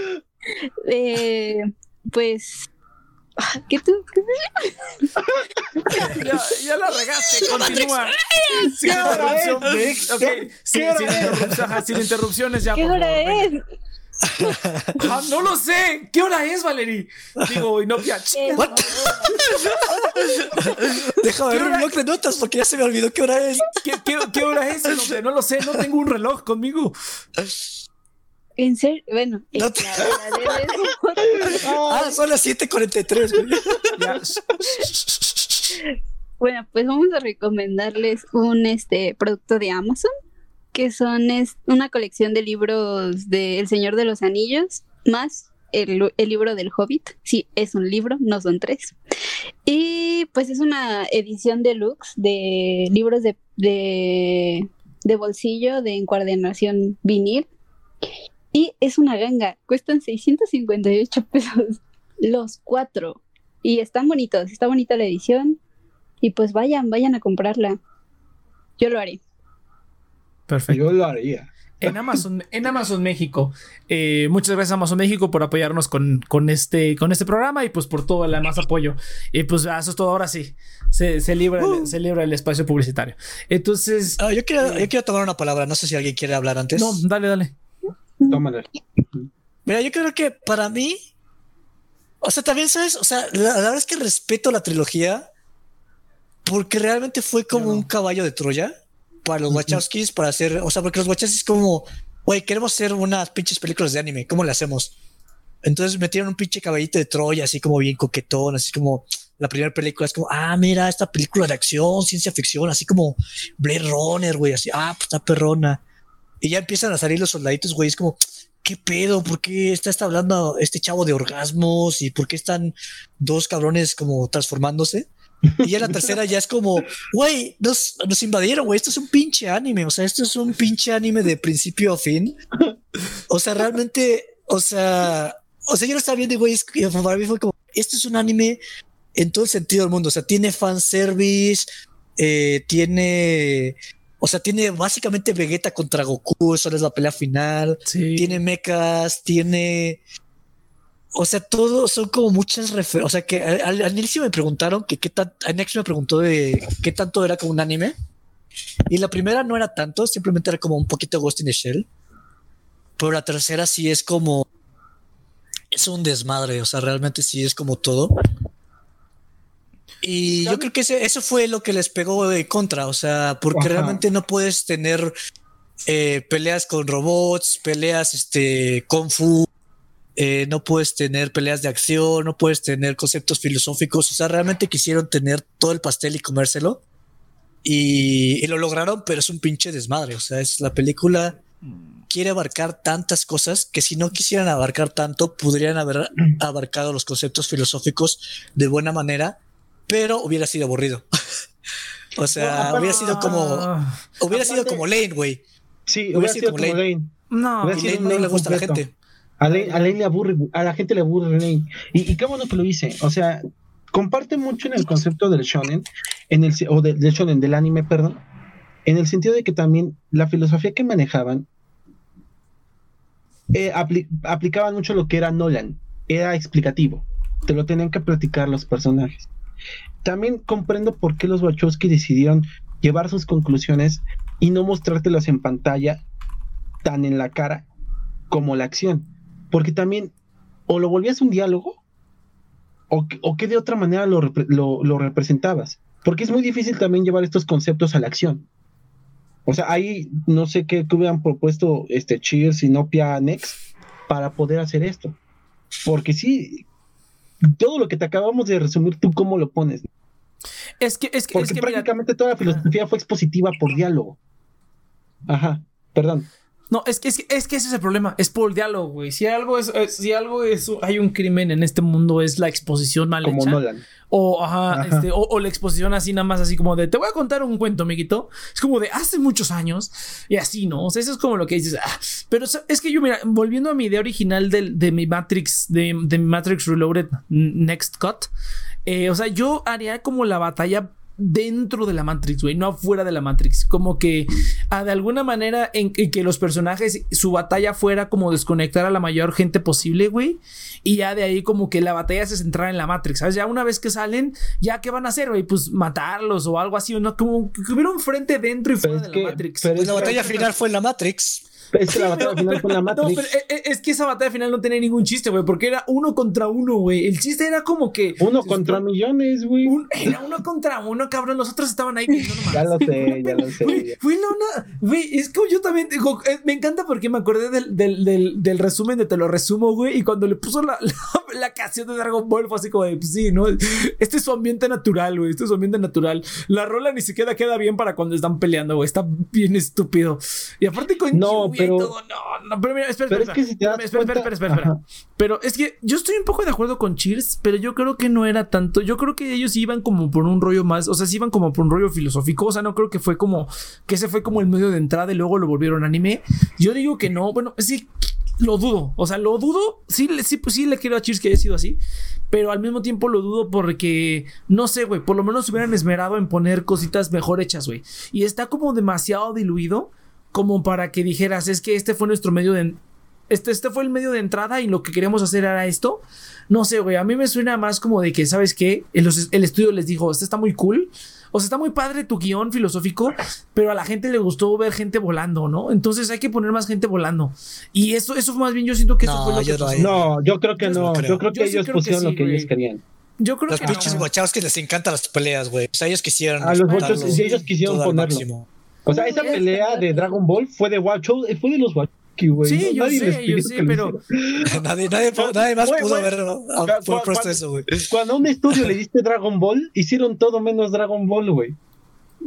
Eh, pues. ah, ¿Qué tú? qué- Ya, ya la regaste, continúa. Sin ¿Qué hora es, interrupción. Vic? Ok, ¿Qué- sin, qué hora sin es? interrupción, ajá, sin interrupciones ya. ¿Qué hora es? Ah, no lo sé. ¿Qué hora es, Valerie? Digo, Inopia. What? Déjame ver ¿Qué un blog de notas porque ya se me olvidó qué hora es. ¿Qué, qué, qué hora es? No, sé, no lo sé, no tengo un reloj conmigo. En serio, bueno, No eh, te- Ah, son las 7:43. güey. Ya. Bueno, pues vamos a recomendarles un este producto de Amazon, que son es una colección de libros de El Señor de los Anillos, más el, el libro del Hobbit. Sí, es un libro, no son tres. Y pues es una edición deluxe de libros de, de, de bolsillo, de encuadernación vinil. Y es una ganga, cuestan 658 pesos los cuatro. Y están bonitos, está bonita la edición. Y pues vayan, vayan a comprarla. Yo lo haré. Perfecto. Yo lo haría. En Amazon, en Amazon México. Eh, muchas gracias Amazon México por apoyarnos con, con, este, con este programa y pues por todo el demás apoyo. Y pues eso es todo. Ahora sí. Se, se libra, el, Uh. se libra el espacio publicitario. Entonces. Ah, yo, quiero, yo quiero tomar una palabra. No sé si alguien quiere hablar antes. No, dale, dale. Tómala. Mira, yo creo que para mí, o sea, también sabes, o sea, la, la verdad es que respeto la trilogía porque realmente fue como no. un caballo de Troya para los Wachowskis para hacer, o sea, porque los Wachowskis como, güey, queremos hacer unas pinches películas de anime, ¿cómo le hacemos? Entonces metieron un pinche caballito de Troya, así como bien coquetón, así como la primera película es como, ah, mira, esta película de acción, ciencia ficción, así como Blade Runner, güey, así, ah, pues está perrona. Y ya empiezan a salir los soldaditos, güey, es como, ¿qué pedo? ¿Por qué está, está hablando este chavo de orgasmos? ¿Y por qué están dos cabrones como transformándose? Y ya la tercera ya es como, güey, nos, invadieron, güey, esto es un pinche anime, o sea, esto es un pinche anime de principio a fin. O sea, realmente, o sea, o sea, yo lo estaba viendo y, güey, que para mí fue como, esto es un anime en todo el sentido del mundo, o sea, tiene fanservice, eh, tiene, o sea, tiene básicamente Vegeta contra Goku, eso es la pelea final, Sí. tiene mechas, tiene. O sea, todo son como muchas referencias. O sea, que al inicio me preguntaron que qué tan. Nex me preguntó de qué tanto era como un anime. Y la primera no era tanto, simplemente era como un poquito Ghost in the Shell. Pero la tercera sí es como. Es un desmadre, o sea, realmente sí es como todo. Y yo creo que ese, eso fue lo que les pegó de contra, o sea, porque Ajá. realmente no puedes tener eh, peleas con robots, peleas este, kung fu, eh, no puedes tener peleas de acción, no puedes tener conceptos filosóficos, o sea, realmente quisieron tener todo el pastel y comérselo. Y, y lo lograron, pero es un pinche desmadre, o sea, es la película quiere abarcar tantas cosas que si no quisieran abarcar tanto, podrían haber abarcado los conceptos filosóficos de buena manera, pero hubiera sido aburrido. o sea, No, hubiera sido como, Ah, hubiera sido como Lane, güey. Sí, Hubiera hubiera sido sido como Lane. no, Y Lane no le gusta a la gente. A Lane, a Lane le aburre, a la gente le aburre Lane. Y, y qué bueno que lo hice. O sea, comparte mucho en el concepto del shonen, en el, o del, del shonen, del anime, perdón, en el sentido de que también la filosofía que manejaban eh, apli- aplicaban mucho lo que era Nolan, era explicativo, te lo tenían que platicar los personajes. También comprendo por qué los Wachowski decidieron llevar sus conclusiones y no mostrártelas en pantalla tan en la cara como la acción. Porque también o lo volvías un diálogo o, o que de otra manera lo, lo- representabas. Porque es muy difícil también llevar estos conceptos a la acción. O sea, ahí no sé qué, qué hubieran propuesto este Cheers y Nopia Next para poder hacer esto. Porque sí, todo lo que te acabamos de resumir, tú cómo lo pones. es que, es que, Porque es que mira, prácticamente toda la filosofía fue expositiva por diálogo. Ajá, perdón. No, es que, es que, es que ese es el problema, es por el diálogo, güey. Si algo es, es- si algo es, hay un crimen en este mundo es la exposición mal Como hecha. Nolan. O, ajá, Ajá. este, o, o la exposición así nada más así como de, te voy a contar un cuento, amiguito. Es como de hace muchos años y así, ¿no? O sea, eso es como lo que dices. ah, pero es que yo, mira, volviendo a mi idea original del- de, mi Matrix, de, de mi Matrix Reloaded Next Cut, eh, o sea, yo haría como la batalla dentro de la Matrix, güey, no afuera de la Matrix. Como que ah, de alguna manera en, en que los personajes, su batalla fuera como desconectar a la mayor gente posible, güey. Y ya de ahí como que la batalla se centrara en la Matrix, ¿sabes? Ya una vez que salen, ya qué van a hacer, güey, pues matarlos o algo así, o no, como que hubiera un frente dentro y fuera de que- la Matrix. pero Pues es la batalla final fue en la Matrix. Es que la batalla pero- final fue en la No, pero eh, eh, es que esa batalla final no tenía ningún chiste, güey, porque era uno contra uno, güey. El chiste era como que. Uno contra millones, güey. un- era uno contra uno, cabrón. Los otros estaban ahí. nomás. Ya lo sé, ya lo sé. Güey, fue la una. Güey, es como yo también. digo, eh, me encanta porque me acordé del, del, del, del resumen de Te lo resumo, güey. Y cuando le puso la, la, la canción de Dragon Ball, fue así como de, pues sí, ¿no? Este es su ambiente natural, güey. Este es su ambiente natural. La rola ni siquiera queda bien para cuando están peleando, güey. Está bien estúpido. Y aparte con No, pero- y todo. No, no, pero mira, espera, Pero espera. es que si te das espera, espera, cuenta- espera, espera, espera. Ajá. Pero es que yo estoy un poco de acuerdo con Cheers, pero yo creo que no era tanto. Yo creo que ellos iban como por un rollo más, o sea, sí iban como por un rollo filosófico. O sea, no creo que fue como que ese fue como el medio de entrada y luego lo volvieron anime. Yo digo que no, bueno, sí, lo dudo. O sea, lo dudo. Sí, sí, pues sí le quiero a Cheers que haya sido así, pero al mismo tiempo lo dudo porque no sé, güey, por lo menos se hubieran esmerado en poner cositas mejor hechas, güey. Y está como demasiado diluido como para que dijeras, es que este fue nuestro medio de este, este fue el medio de entrada y lo que queríamos hacer era esto. No sé, güey, a mí me suena más como de que, ¿sabes qué? El, el estudio les dijo, este está muy cool. O sea, está muy padre tu guion filosófico, pero a la gente le gustó ver gente volando, ¿no? Entonces hay que poner más gente volando. Y eso, eso más bien yo siento que eso No, fue lo yo que pasó. No, yo creo que Yo no. creo. Yo creo que Yo sí ellos que pusieron sí, lo que güey. ellos querían. Yo creo Los que pinches no. guachados que les encantan las peleas, güey. O sea, ellos quisieron. A los guachos, sí, ellos quisieron ponerlo. O sea, esa Uy, es pelea de Dragon Ball fue de Wacho, fue de los Wachowski, güey. Sí, No- yo nadie sé, yo sé, pero- nadie, nadie, nadie más pudo haber ah, eso, güey. Cuando a un estudio le diste Dragon Ball, hicieron todo menos Dragon Ball, güey.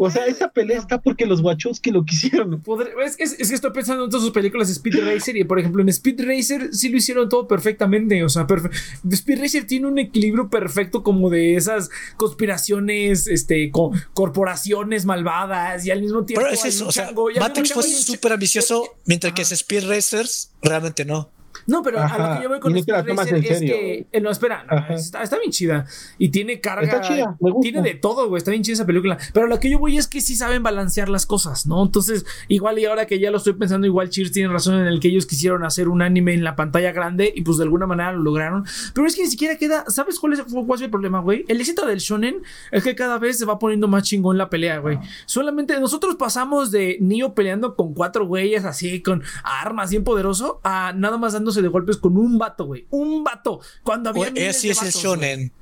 O sea, esa pelea está porque los Wachowski lo quisieron. Es, es- es que estoy pensando en todas sus películas de Speed Racer y por ejemplo en Speed Racer sí lo hicieron todo perfectamente, o sea, perfe- Speed Racer tiene un equilibrio perfecto como de esas conspiraciones, este, co- corporaciones malvadas y al mismo tiempo Pero es eso, o sea, Matrix fue súper ambicioso, mientras que Ajá. Speed Racers realmente no. No, pero a lo que yo voy con no Speed Racer en es que eh, no espera, no, está, está bien chida y tiene carga, Está chida, me gusta. tiene de todo, güey, está bien chida esa película. Pero lo que yo voy es que sí saben balancear las cosas, ¿no? Entonces, igual y ahora que ya lo estoy pensando, igual Cheers tiene razón en el que ellos quisieron hacer un anime en la pantalla grande y pues de alguna manera lo lograron. Pero es que ni siquiera queda, ¿sabes cuál es, cuál es el problema, güey? El éxito del shonen es que cada vez se va poniendo más chingón la pelea, güey. Solamente nosotros pasamos de Neo peleando con cuatro güeyes así, con armas bien poderoso, a nada más dándose de golpes con un vato, güey. Un vato. Cuando había Güey, miles Ese de es el vatos, shonen.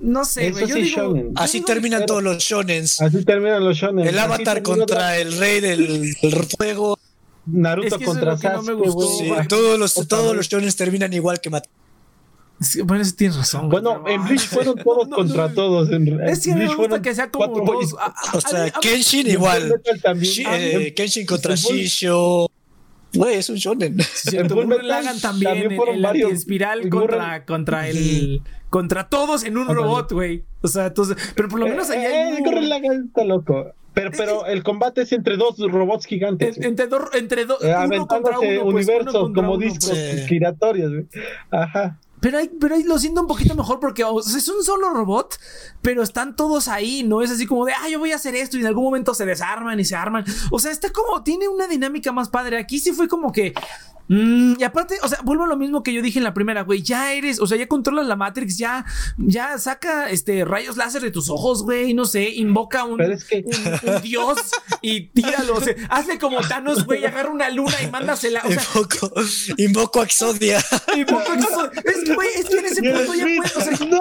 No sé, güey. Yo sí, digo. Así digo- terminan pero- todos los shonens. Así terminan los shonen. El avatar contra el rey del, del fuego. Naruto Es que eso es contra no me Sasuke, gustó. Sí, todos los, Otra todos vez. los shonens terminan igual que Mat. Sí, bueno, eso tienes razón. Bueno, en Bleach fueron todos no, contra no, todos. En, Es que me Bleach gusta fueron que sea como cuatro a- a- O sea, a Kenshin igual. También. Ah, eh, en- Kenshin contra Shisho. Güey, es un shonen. Sí, Metal Lagann también, también el, fueron el varios. espiral El contra, contra el contra todos en un robot, güey. O sea, entonces, pero por lo menos allá Eh, hay eh, Gurren Lagann está loco. Pero, pero el combate es entre dos robots gigantes. en- entre dos entre dos Eh, uno contra aventándose uno, pues, uno universos contra como uno, discos pues. Giratorios. güey. Ajá. Pero ahí, pero ahí lo siento un poquito mejor porque es un solo robot, pero están todos ahí, no es así como de, ah, yo voy a hacer esto y en algún momento se desarman y se arman. O sea, está como, tiene una dinámica más padre. Aquí sí fue como que... mm, y aparte, o sea, vuelvo a lo mismo que yo dije en la primera, güey, ya eres, o sea, ya controlas la Matrix, ya, ya saca este rayos láser de tus ojos, güey, no sé, invoca un, es que un, un dios y tíralo, o sea, hazle como Thanos, güey, agarra una luna y mándasela, o sea, Invoco, invoco a Exodia. invoca eso. Es que, güey, es que en ese punto ya puedes, o sea, ¡No!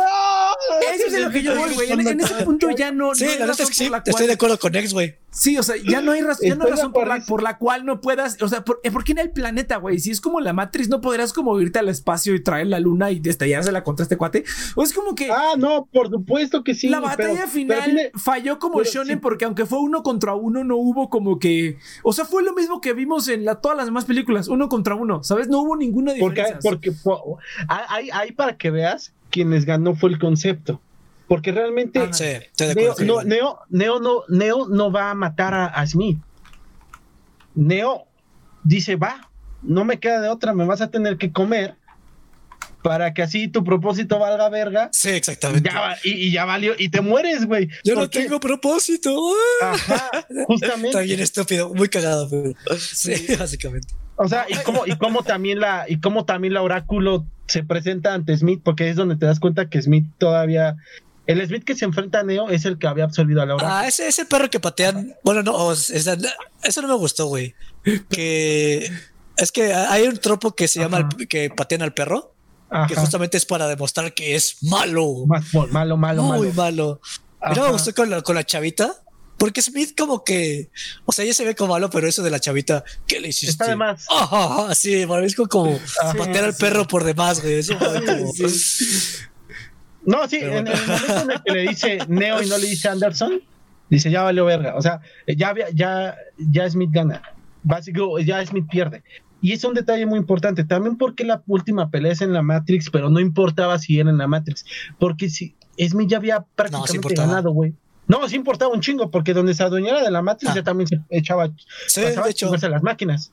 eso es de lo que yo voy, güey. En, en ese punto ya no, Sí, no hay la razón es que sí, por la estoy de acuerdo con Ex, güey. Sí, o sea, ya no hay, raz- ya no hay razón por la, acuerdo. por la cual no puedas. O sea, por, eh, ¿por qué en el planeta, güey? Si es como la Matrix, no podrás como irte al espacio y traer la luna y destallársela contra este cuate. O es como que. Ah, no, por supuesto que sí. la batalla pero final tiene- falló como shonen sí. porque aunque fue uno contra uno no hubo como que o sea fue lo mismo que vimos en la, todas las demás películas uno contra uno sabes no hubo ninguna diferencia porque ahí para que veas, quienes ganó fue el concepto. Porque realmente Ah, Sí, Neo, no, Neo, Neo, no, Neo no va a matar a, a Smith. Neo dice, va, no me queda de otra, me vas a tener que comer para que así tu propósito valga verga. Sí, exactamente. Ya y, y ya valió, y te mueres, güey. Yo no tengo propósito. Ajá, Está justamente. bien estúpido, muy cagado, pero sí, básicamente. O sea, y cómo, y cómo también la, y cómo también la oráculo se presenta ante Smith, porque es donde te das cuenta que Smith todavía. El Smith que se enfrenta a Neo es el que había absorbido a la oráculo. Ah, ese, ese perro que patean. Bueno, no, eso no me gustó, güey. Que es que hay un tropo que se llama Ajá. el- que patean al perro, que Ajá. justamente es para demostrar que es malo. Por- malo, malo, muy malo. malo. Y no me Ajá. gustó con la, con la chavita. Porque Smith como que, o sea, ella se ve como malo, pero eso de la chavita, ¿qué le hiciste? Está de más. Ajá, ajá, sí, bueno, es como, Ajá. patear al perro por demás, güey. Eso como- No, sí, Pero en, bueno. en el momento en el que le dice Neo y no le dice Anderson, dice ya valió verga. O sea, ya, ya, ya Smith gana. Básico, ya Smith pierde. Y es un detalle muy importante. También porque la última pelea es en la Matrix, pero no importaba si era en la Matrix. Porque si Smith ya había prácticamente importaba. ganado, güey. No, sí importaba un chingo, porque donde se adueñara de la Matrix Ah. ya también se echaba, Sí, pasaba de a hecho, las máquinas.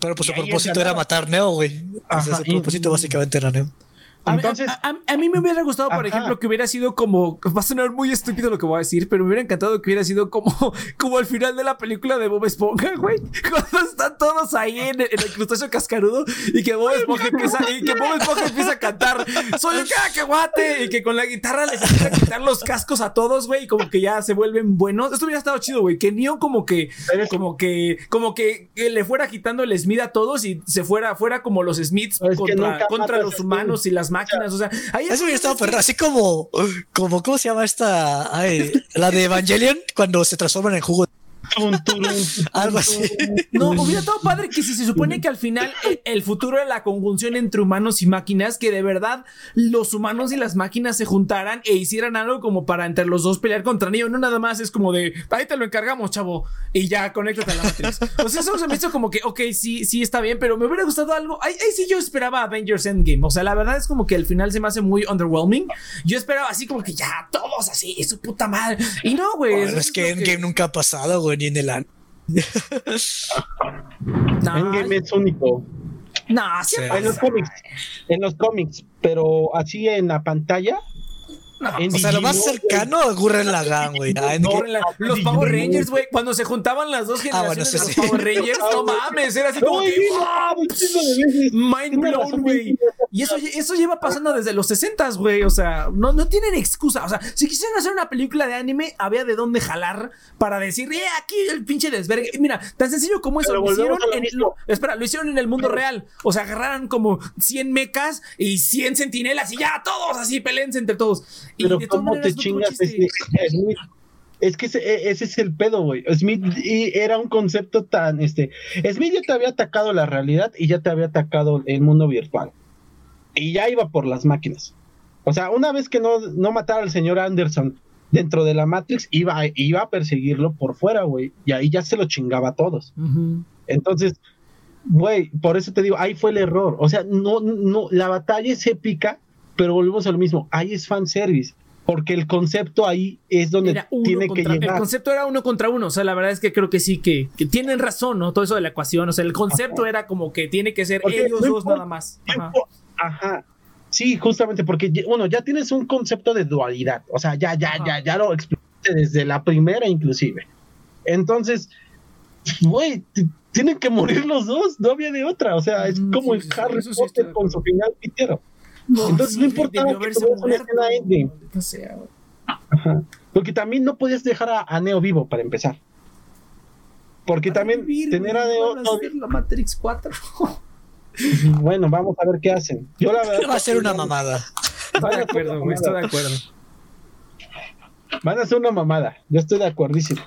pero pues su y propósito era matar Neo, güey. O sea, Ajá, su y- propósito básicamente era Neo. Entonces, a, a- a mí me hubiera gustado, por Ajá. ejemplo, que hubiera sido como. Va a sonar muy estúpido lo que voy a decir, pero me hubiera encantado que hubiera sido como, como al final de la película de Bob Esponja, güey. Cuando están todos ahí en, el- en el crustáceo cascarudo y que Bob Esponja empieza, y que Bob Esponja empieza a cantar Soy un cacahuate y que con la guitarra les empieza a quitar los cascos a todos, güey, y como que ya se vuelven buenos. Esto hubiera estado chido, güey. Que Neo como que, como que, como que, que le fuera quitando el Smith a todos y se fuera, fuera como los Smiths Es contra, contra los humanos y las máquinas. O sea, ahí Eso hubiera estado perro, así como, como, ¿cómo se llama esta? Ay, la de Evangelion, cuando se transforman en jugo. Algo así. No, hubiera estado padre que si se supone que al final el, el futuro era la conjunción entre humanos y máquinas, que de verdad los humanos y las máquinas se juntaran e hicieran algo como para entre los dos pelear contra Neo. No nada más es como de, ahí te lo encargamos, chavo, y ya, conéctate a la matriz. O sea, eso se me hizo como que, ok, sí, sí está bien, pero me hubiera gustado algo. Ahí, ahí sí yo esperaba Avengers Endgame. O sea, la verdad es como que el final se me hace muy underwhelming. Yo esperaba así como que ya, todos así, su puta madre. Y no, güey. Bueno, es que Endgame nunca ha pasado, güey, ni en el año. No, Endgame es único. no, Sí. En los cómics, en los cómics, pero así en la pantalla. En O sea, lo más cercano a Gurren Lagann, güey. Ah, Endgame- Ahora la- los Power Rangers, güey, cuando se juntaban las dos Ah, bueno, generaciones de los sí. Power Rangers, no mames, era así como que veces. mind blown, güey. Y eso, eso lleva pasando desde los 60, güey. O sea, no, no tienen excusa. O sea, si quisieran hacer una película de anime, había de dónde jalar para decir, eh, aquí el pinche desvergue. Mira, tan sencillo como eso. Pero Lo hicieron en el, lo- espera, lo hicieron en el mundo real. O sea, agarraran como 100 mecas y 100 centinelas y ya, todos así, peleense entre todos. Pero ¿cómo maneras te chingas este Smith? Es que ese, e- ese es el pedo, güey. Smith y- era un concepto tan, este, Smith ya te había atacado la realidad y ya te había atacado el mundo virtual. Y ya iba por las máquinas. O sea, una vez que no, no matara al señor Anderson dentro de la Matrix, iba, a- iba a perseguirlo por fuera, güey. Y ahí ya se lo chingaba a todos. Entonces, güey, por eso te digo, ahí fue el error. O sea, no, no, la batalla es épica, pero volvemos a lo mismo. Ahí es fanservice. Porque el concepto ahí es donde tiene que contra- el llegar. concepto era uno contra uno. O sea, la verdad es que creo que sí, que, que tienen razón, ¿no? Todo eso de la ecuación. O sea, el concepto era como que tiene que ser Porque ellos no dos nada más. Ajá. Sí, justamente porque, bueno, ya tienes un concepto de dualidad. O sea, ya, ya, Ajá. ya, ya lo explicaste desde la primera, inclusive. Entonces, güey, tienen que morir los dos, no había de otra. O sea, es Ujú, como sí, el Harry sí Potter con su final pitero. No, Entonces, no importaba que una escena endgame. sea, güey. Ajá. Porque también no podías dejar a, a Neo vivo para empezar. Porque Para también vivir, tener a Neo. van a no- hacer la Matrix 4. bueno, vamos a ver qué hacen. Yo la verdad. Va a ser una mamada. Estoy de acuerdo, güey, estoy de acuerdo. Van a hacer una mamada. Yo estoy de acuerdísimo.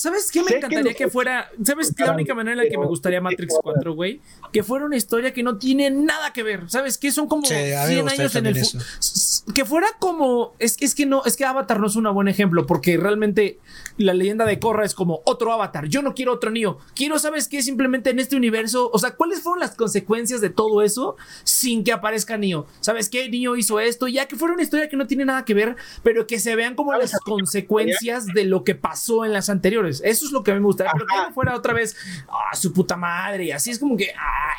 ¿Sabes qué me Sé encantaría que fuera? ¿Sabes qué? La única manera en la que me gustaría Matrix 4, güey? Que fuera una historia que no tiene nada que ver. ¿Sabes qué? Son como Sí, a mí me 100 gustaría años en el también fu- eso. s- Que fuera como. Es, es que no, es que Avatar no es un buen ejemplo. Porque realmente la leyenda de Korra es como otro Avatar. Yo no quiero otro Neo. Quiero, ¿sabes qué? Simplemente en este universo. O sea, ¿cuáles fueron las consecuencias de todo eso sin que aparezca Neo? ¿Sabes qué? Neo hizo esto. Ya que fuera una historia que no tiene nada que ver, pero que se vean como las consecuencias de lo que pasó en las anteriores. Eso es lo que a mí me gustaría. Pero que no fuera otra vez ah, su puta madre. Y así es como que. Ah,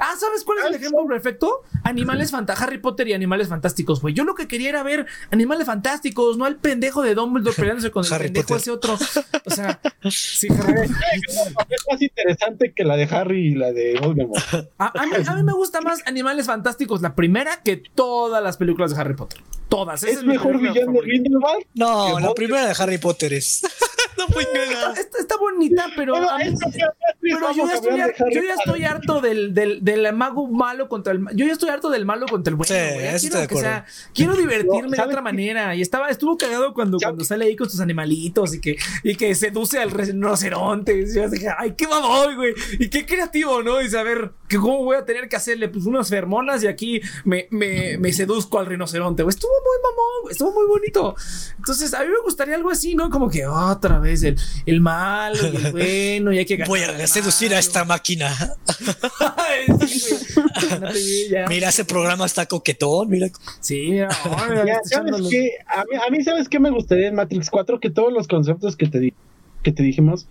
ah, ¿sabes cuál es el ejemplo perfecto? Animales fantásticos. Harry Potter y animales fantásticos, güey. Yo lo que quería era ver animales fantásticos, no al pendejo de Dumbledore peleándose con el Harry pendejo Potter. ese otro. O sea, sí, Harry Es más interesante que la de Harry y la de Voldemort. A, a mí, a mí me gusta más Animales Fantásticos, la primera, que todas las películas de Harry Potter. Todas. ¿Es mi mejor película villano de favorita. Grindelwald? No, ¿Qué la primera de Harry Potter es. no fue nada. Está, está bonita, pero, Bueno, a mí- eso ya- pero yo, ya estoy, yo ya estoy harto del, del, del mago malo contra el Yo ya estoy harto del malo contra el bueno. Sí, quiero, que sea- quiero divertirme No, de ¿sabes otra manera. Y estaba, estuvo cagado cuando, cuando sale ahí con sus animalitos y que, y que seduce al rinoceronte. Y yo dije, ay, qué mamón, güey. Y qué creativo, ¿no? Y saber que cómo voy a tener que hacerle pues, unas fermonas y aquí me, me, me seduzco al rinoceronte, güey. Estuvo muy mamón, güey. Estuvo muy bonito. Entonces, a mí me gustaría algo así, ¿no? Como que otra vez el, el malo y el bueno y hay que Voy a seducir a esta máquina. Sí, güey. Mira, ese programa está coquetón. Mira. Sí, mira, Ya, ¿Sabes qué? A mí, a mí, ¿sabes qué me gustaría en Matrix 4? Que todos los conceptos que te, di- que te dijimos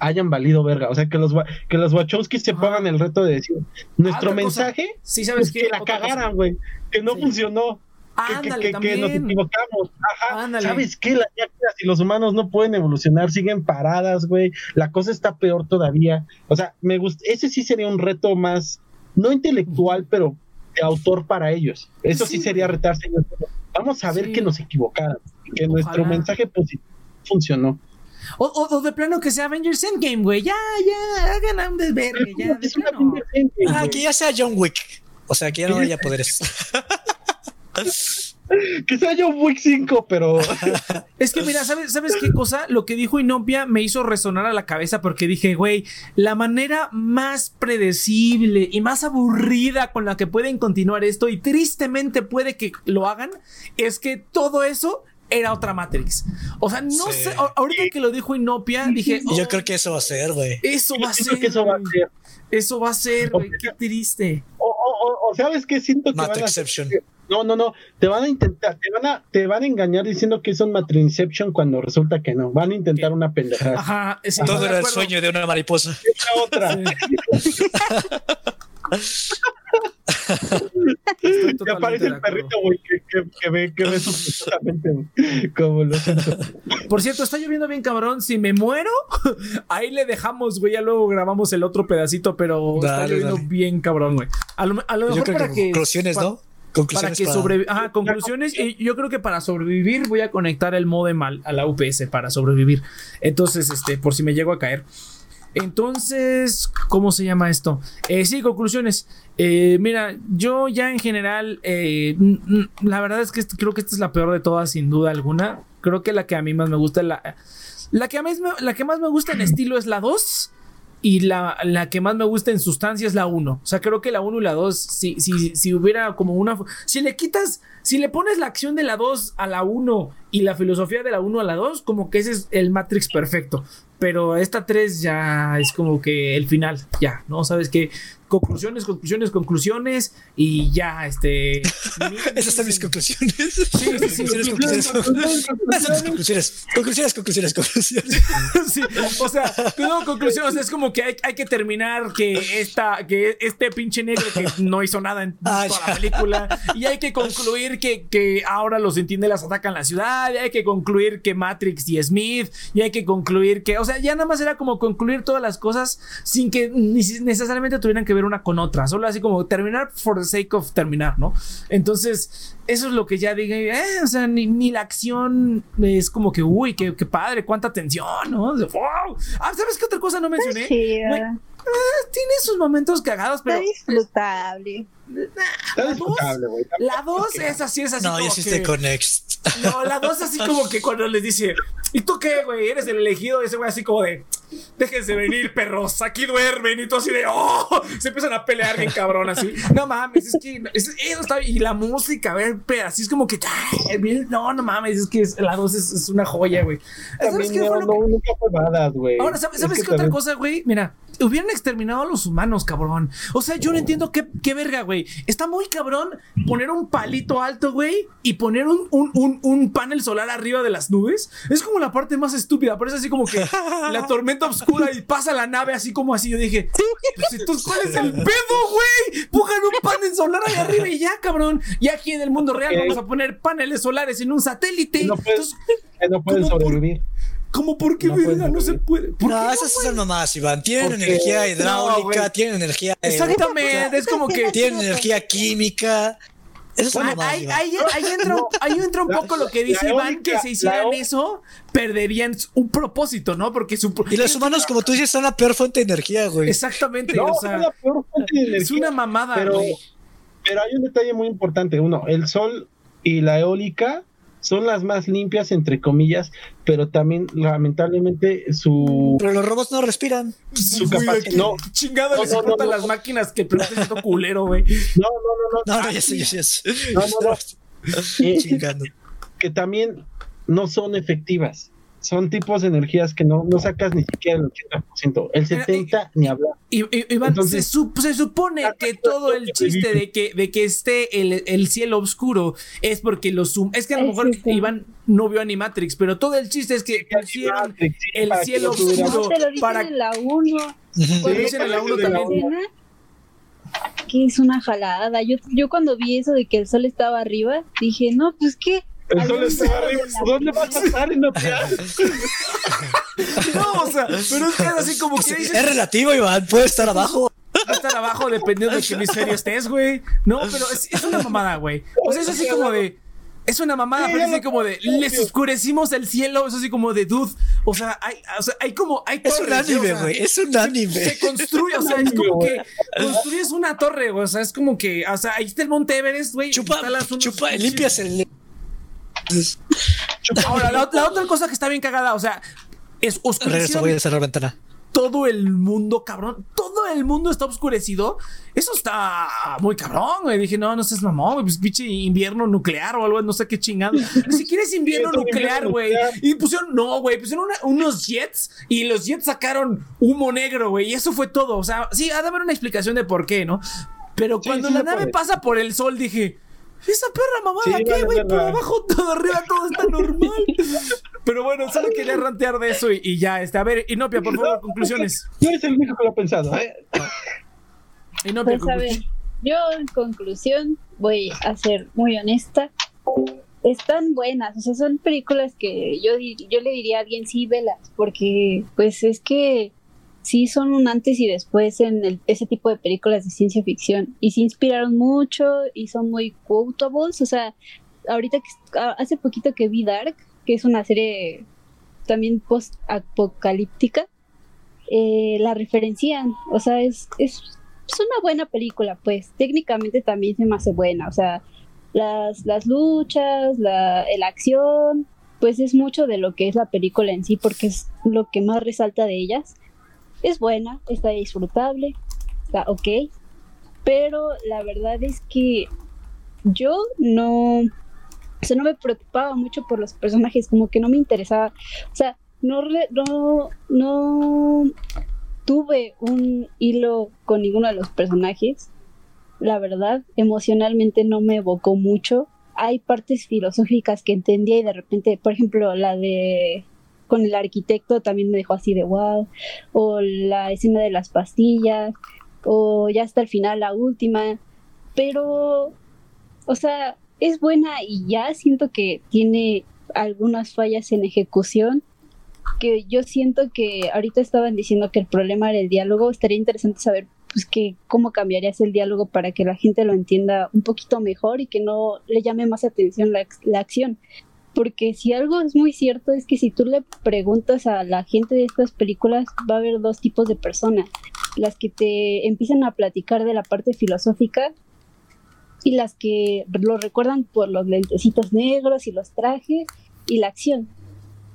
hayan valido verga. O sea, que los, que los Wachowskis se Ajá. pongan el reto de decir, nuestro cosa. mensaje Sí, ¿sabes es qué? que la cagaran, güey. Que no Sí. funcionó. Que- que, Ándale, que- que nos equivocamos. Ajá. Ándale. ¿Sabes qué? Las máquinas y los humanos no pueden evolucionar, siguen paradas, güey. La cosa está peor todavía. O sea, me gusta, ese sí sería un reto más, no intelectual, pero de autor para ellos. Eso sí, Sí, sería retarse. Vamos a ver Sí. que nos equivocaran, que nuestro mensaje positivo funcionó. O, o- o de plano que sea Avengers Endgame, güey. Ya, ya, hagan un desvergue, ya, de Es una plano. pinche gente, Ah, que ya sea John Wick. O sea, que ya no haya poderes. Que sea John Wick 5, pero Es que mira, ¿sabes, ¿sabes qué cosa? Lo que dijo Inopia me hizo resonar a la cabeza porque dije, güey, la manera más predecible y más aburrida con la que pueden continuar esto y tristemente puede que lo hagan es que todo eso era otra Matrix. O sea, no Sí. sé, ahorita que lo dijo Inopia, dije, yo "Oh, creo que eso va a ser, güey. eso va a ser. Eso va a ser, güey, qué triste. O, sabes qué siento que van a. No, no, no. Te van a intentar, te van a, te van a engañar diciendo que es un Matrixception cuando resulta que no. Van a intentar una pendejada. Ajá, Todo era el sueño de una mariposa. Otra. Estoy Estoy Que totalmente aparece de el perrito, güey, que, que, que ve, que ve supuestamente como lo. Por cierto, está lloviendo bien cabrón. Si me muero, ahí le dejamos, güey. Ya luego grabamos el otro pedacito, pero está lloviendo dale. bien cabrón, güey. A lo, a lo Yo mejor para que que. conclusiones, ¿no? Para Conclusiones que para- sobreviva. Ajá, conclusiones. Y yo creo que para sobrevivir voy a conectar el modem al- a la UPS para sobrevivir. Entonces, este, por si me llego a caer. Entonces, ¿cómo se llama esto? Eh, sí, conclusiones. Eh, mira, yo ya en general, eh, la verdad es que creo que esta es la peor de todas, sin duda alguna. Creo que la que a mí más me gusta, la, la, que, a mí la que más me gusta en estilo es la 2. Y la, la que más me gusta en sustancia es la 1. O sea, creo que la 1 y la 2, si, si, si hubiera como una... Si le quitas, si le pones la acción de la 2 a la 1 y la filosofía de la 1 a la 2, como que ese es el Matrix perfecto. Pero esta 3 ya es como que el final, ya, ¿no? Sabes que conclusiones, conclusiones, conclusiones y ya, este... Esas son mis conclusiones. Sí, sí, sí. Conclusiones, conclusiones. Conclusiones. Conclusiones, conclusiones, conclusiones. Sí, o sea, no, sea, es como que hay, hay que terminar que esta, que este pinche negro que no hizo nada en Ah, toda la película, y hay que concluir que, que ahora los entiendes atacan la ciudad, y hay que concluir que Matrix y Smith, y hay que concluir que, o sea, ya nada más era como concluir todas las cosas sin que necesariamente tuvieran que ver una con otra, solo así como terminar for the sake of terminar, ¿no? Entonces, eso es lo que ya dije, eh, o sea, ni, ni la acción es como que, uy, qué, qué padre, cuánta tensión, ¿no? ¡Wow! Ah, ¿sabes qué otra cosa no mencioné? Sí, ah, Tiene sus momentos cagados, pero está disfrutable. La 2 es así, es así. No, como yo sí estoy con Next. No, la 2 así como que cuando les dice, ¿y tú qué, güey? Eres el elegido, y ese güey así como de, déjense venir, perros, aquí duermen, y tú así de, ¡oh! Se empiezan a pelear bien cabrón, así. No mames, es que, es- eso está, y la música, a ver, pero así es como que, no, no mames, es que es- la 2 es, es una joya, güey. ¿Sabes qué no, fue lo no, que- nunca fue badass, güey. Ahora, ¿sabes, Es ¿sabes que qué otra cosa, güey? Mira, hubieran exterminado a los humanos, cabrón. O sea, yo no entiendo qué, qué verga, güey. Está muy cabrón poner un palito alto, güey, y poner un, un, un, un panel solar arriba de las nubes. Es como la parte más estúpida. Parece así como que la tormenta oscura y pasa la nave así como así. Yo dije, entonces, ¿cuál es el pedo, güey? Pongan un panel solar ahí arriba y ya, cabrón. Y aquí en el mundo real vamos a poner paneles solares en un satélite. No pueden, Entonces, no pueden ¿cómo por- sobrevivir. ¿Cómo por qué, No verga? No se puede. ¿Por qué No, no, esas son mamás, Iván. Tienen Porque- energía hidráulica, tienen energía. Exactamente, es como que Tienen energía química. Esas son Ah, mamás, ahí, Iván. ahí- ahí entra, un- ahí entra un poco lo que dice la Iván, que si hicieran eso, perderían un propósito, ¿no? Porque su... Y los humanos, como tú dices, son la peor fuente de energía, güey. Exactamente, No, o sea, es la peor fuente de es energía. una mamada, pero, güey. pero hay un detalle muy importante. Uno, el sol y la eólica son las más limpias, entre comillas, pero también, lamentablemente, su. Pero los robots no respiran. su Güey, capacidad- ¿qué no. chingado No, les no, no, las máquinas que el planeta es todo culero, güey. No, no, no, No, no. no, ya sé, ya sé. No, no, no. Eh, Chingando. que también no son efectivas. Son tipos de energías que no, no sacas ni siquiera el 80%. El 70% ni hablar. Y, y- Iván, Entonces- se, sup- se supone que todo el chiste de que, de que esté el, el cielo oscuro es porque los Es que a lo mejor. Iván no vio Animatrix, pero todo el chiste es que pusieron sí, el que cielo oscuro. No te lo dicen para- en la 1. Ujú. Lo dicen en la uno también. Que es una jalada. Yo, yo cuando vi eso de que el sol estaba arriba, dije, no, pues qué. El sol un- arriba. ¿Dónde vas a estar en la Tierra? No, o sea, pero es que es así como que dices, Es relativo, Iván. Puede estar abajo. va a estar abajo dependiendo de qué hemisferio estés, güey. No, pero es, es una mamada, güey. O sea, es así como de. Es una mamada, Sí, pero es así como de. Les oscurecimos el cielo. Es así como de dude. O sea, hay, o sea, hay como. Hay Es un torres, ¿sí? O anime, sea, güey. Es un anime. Se construye, o sea, es como que construyes una torre, güey. O sea, es como que. O sea, ahí está el Monte Everest, güey. Chupa, chupa, limpias el. Ahora, la, la otra cosa que está bien cagada, o sea, es Regreso, oscurecieron voy a cerrar ventana. todo el mundo, cabrón. Todo el mundo está oscurecido. Eso está muy cabrón, güey. Dije, no, no seas mamón. Pues pinche invierno nuclear o algo, no sé qué chingado. Ni siquiera es invierno nuclear, güey. Y pusieron, no, güey, pusieron una- unos jets y los jets sacaron humo negro, güey. Y eso fue todo. O sea, sí, ha de haber una explicación de por qué, ¿no? Pero cuando sí la nave puede. pasa por el sol, dije. Esa perra mamada, Sí, ¿qué, vale, güey? Por abajo, todo arriba, todo está normal. Pero bueno, solo quería rantear de eso y, y ya, este. A ver, Inopia, por favor, conclusiones. No eres el único que lo ha pensado, ¿eh? Inopia, Pues a ver, conclusiones. yo en conclusión voy a ser muy honesta. Están buenas, o sea, son películas que yo, yo le diría a alguien sí, velas, porque pues es que sí son un antes y después en ese tipo de películas de ciencia ficción y se inspiraron mucho y son muy quotables, o sea, ahorita que hace poquito que vi Dark, que es una serie también post-apocalíptica, eh, la referencian, o sea, es, es, es, una buena película, pues técnicamente también se me hace buena, o sea, las, las luchas, la, la acción, pues es mucho de lo que es la película en sí, porque es lo que más resalta de ellas. Es buena, está disfrutable, está ok, pero la verdad es que yo no, o sea, no me preocupaba mucho por los personajes, como que no me interesaba, o sea, no, no, no tuve un hilo con ninguno de los personajes. La verdad, emocionalmente no me evocó mucho. Hay partes filosóficas que entendía y de repente, por ejemplo, la de con el arquitecto también me dejó así de wow. O la escena de las pastillas. O ya hasta el final la última. Pero, o sea, es buena y ya siento que tiene algunas fallas en ejecución que yo siento que ahorita estaban diciendo que el problema era el diálogo, estaría interesante saber pues que cómo cambiarías el diálogo para que la gente lo entienda un poquito mejor y que no le llame más atención la, la acción. Porque si algo es muy cierto es que si tú le preguntas a la gente de estas películas, va a haber dos tipos de personas. Las que te empiezan a platicar de la parte filosófica y las que lo recuerdan por los lentecitos negros y los trajes y la acción.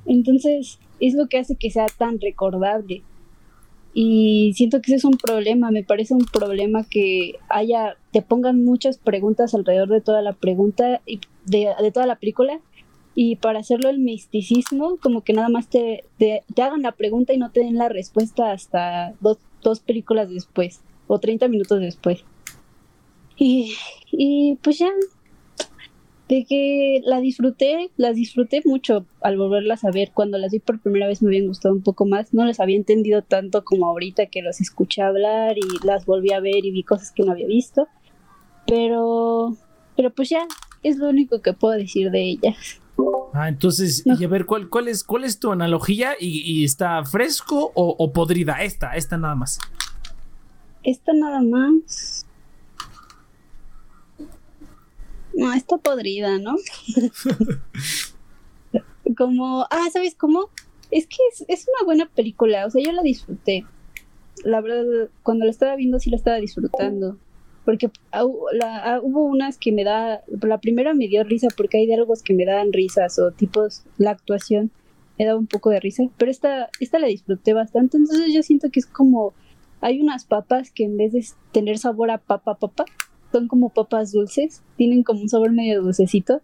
Entonces, es lo que hace que sea tan recordable. Y siento que ese es un problema, me parece un problema que haya, te pongan muchas preguntas alrededor de toda la pregunta, y de, de toda la película, y para hacerlo el misticismo, como que nada más te, te, hagan la pregunta y no te den la respuesta hasta dos, dos películas después, o 30 minutos después. Y, y pues ya, de que la disfruté, las disfruté mucho al volverlas a ver. Cuando las vi por primera vez me habían gustado un poco más. No las había entendido tanto como ahorita que los escuché hablar y las volví a ver y vi cosas que no había visto. Pero, pero pues ya, es lo único que puedo decir de ellas. Ah, entonces, y a ver, ¿cuál, cuál, es, ¿cuál es tu analogía? ¿Y, está fresco o, o podrida? Esta, esta nada más. Esta nada más. No, está podrida, ¿no? como, ah, ¿sabes cómo? Es que es, una buena película, o sea, yo la disfruté. La verdad, cuando la estaba viendo sí la estaba disfrutando. Porque hubo unas que me da, la primera me dio risa porque hay diálogos que me dan risas o tipos, la actuación me da un poco de risa, pero esta, esta la disfruté bastante, entonces yo siento que es como, hay unas papas que en vez de tener sabor a papa papa, son como papas dulces, tienen como un sabor medio dulcecito.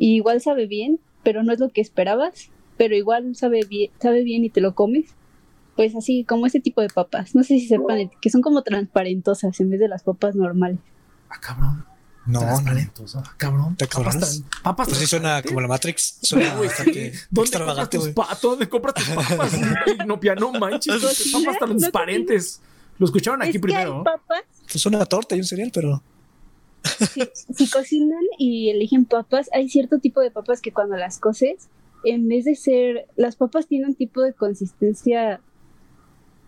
Y igual sabe bien, pero no es lo que esperabas, pero igual sabe bien, sabe bien y te lo comes. Pues así, como ese tipo de papas. No sé si sepan que son como transparentosas en vez de las papas normales. Ah, cabrón. No, transparentosa. Ah, cabrón. ¿Te papas, papas pues sí suena como la Matrix. Suena bastante ¿Dónde compras tus papas? ¿Dónde compras tus papas? no, no manches, papas transparentes. Lo escucharon aquí primero. Que papas pues una torta y un cereal, pero... Si, cocinan y eligen papas, hay cierto tipo de papas que cuando las coces, en vez de ser, las papas tienen un tipo de consistencia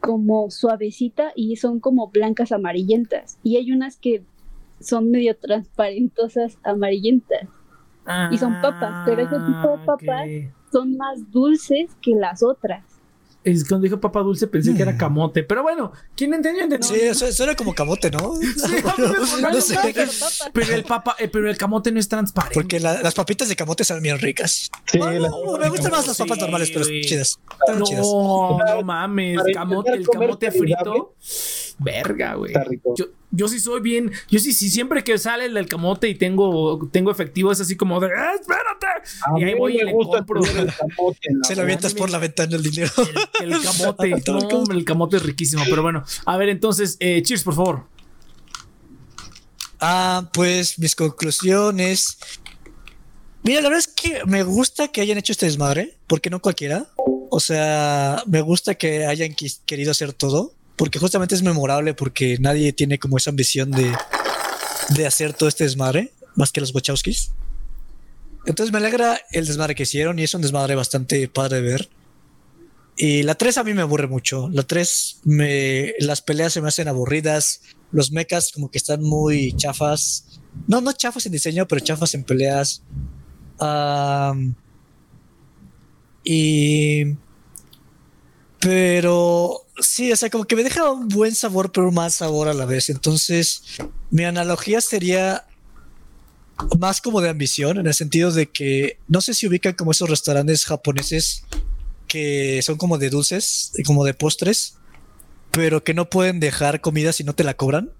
como suavecita y son como blancas amarillentas. Y hay unas que son medio transparentosas amarillentas. y son papas, pero ese tipo de ah, papas son más dulces que las otras. Es cuando dijo papa dulce pensé que era mm. camote. Pero bueno, ¿quién entendió? entendió? Sí, eso, era como camote, ¿no? Sí, no, sé. Pero el papa, eh, pero el camote no es transparente. Porque las papitas de camote son bien ricas. Sí, me gustan más las papas normales, pero chidas. No, no mames. Camote, el camote frito. Verga, güey. Yo, yo sí soy bien. Yo sí, sí, siempre que sale el camote y tengo, tengo efectivo, es así como de ¡Eh, espérate. y ahí voy y le compro. Se lo avientas por la ventana el dinero. El, camote. no, el camote es riquísimo. Pero bueno, a ver, entonces, eh, cheers, por favor. Ah, pues mis conclusiones. Mira, la verdad es que me gusta que hayan hecho este desmadre, porque no cualquiera. O sea, me gusta que hayan querido hacer todo porque justamente es memorable porque nadie tiene como esa ambición de, de hacer todo este desmadre, más que los Wachowskis. Entonces me alegra el desmadre que hicieron y es un desmadre bastante padre de ver. Y la 3 a mí me aburre mucho. La 3, me, las peleas se me hacen aburridas. Los mechas como que están muy chafas. No, no chafas en diseño, pero chafas en peleas. Am, y... Pero sí, o sea, como que me deja un buen sabor, pero mal sabor a la vez. Entonces, mi analogía sería más como de ambición, en el sentido de que no sé si ubican como esos restaurantes japoneses que son como de dulces, como de postres, pero que no pueden dejar comida si no te la cobran.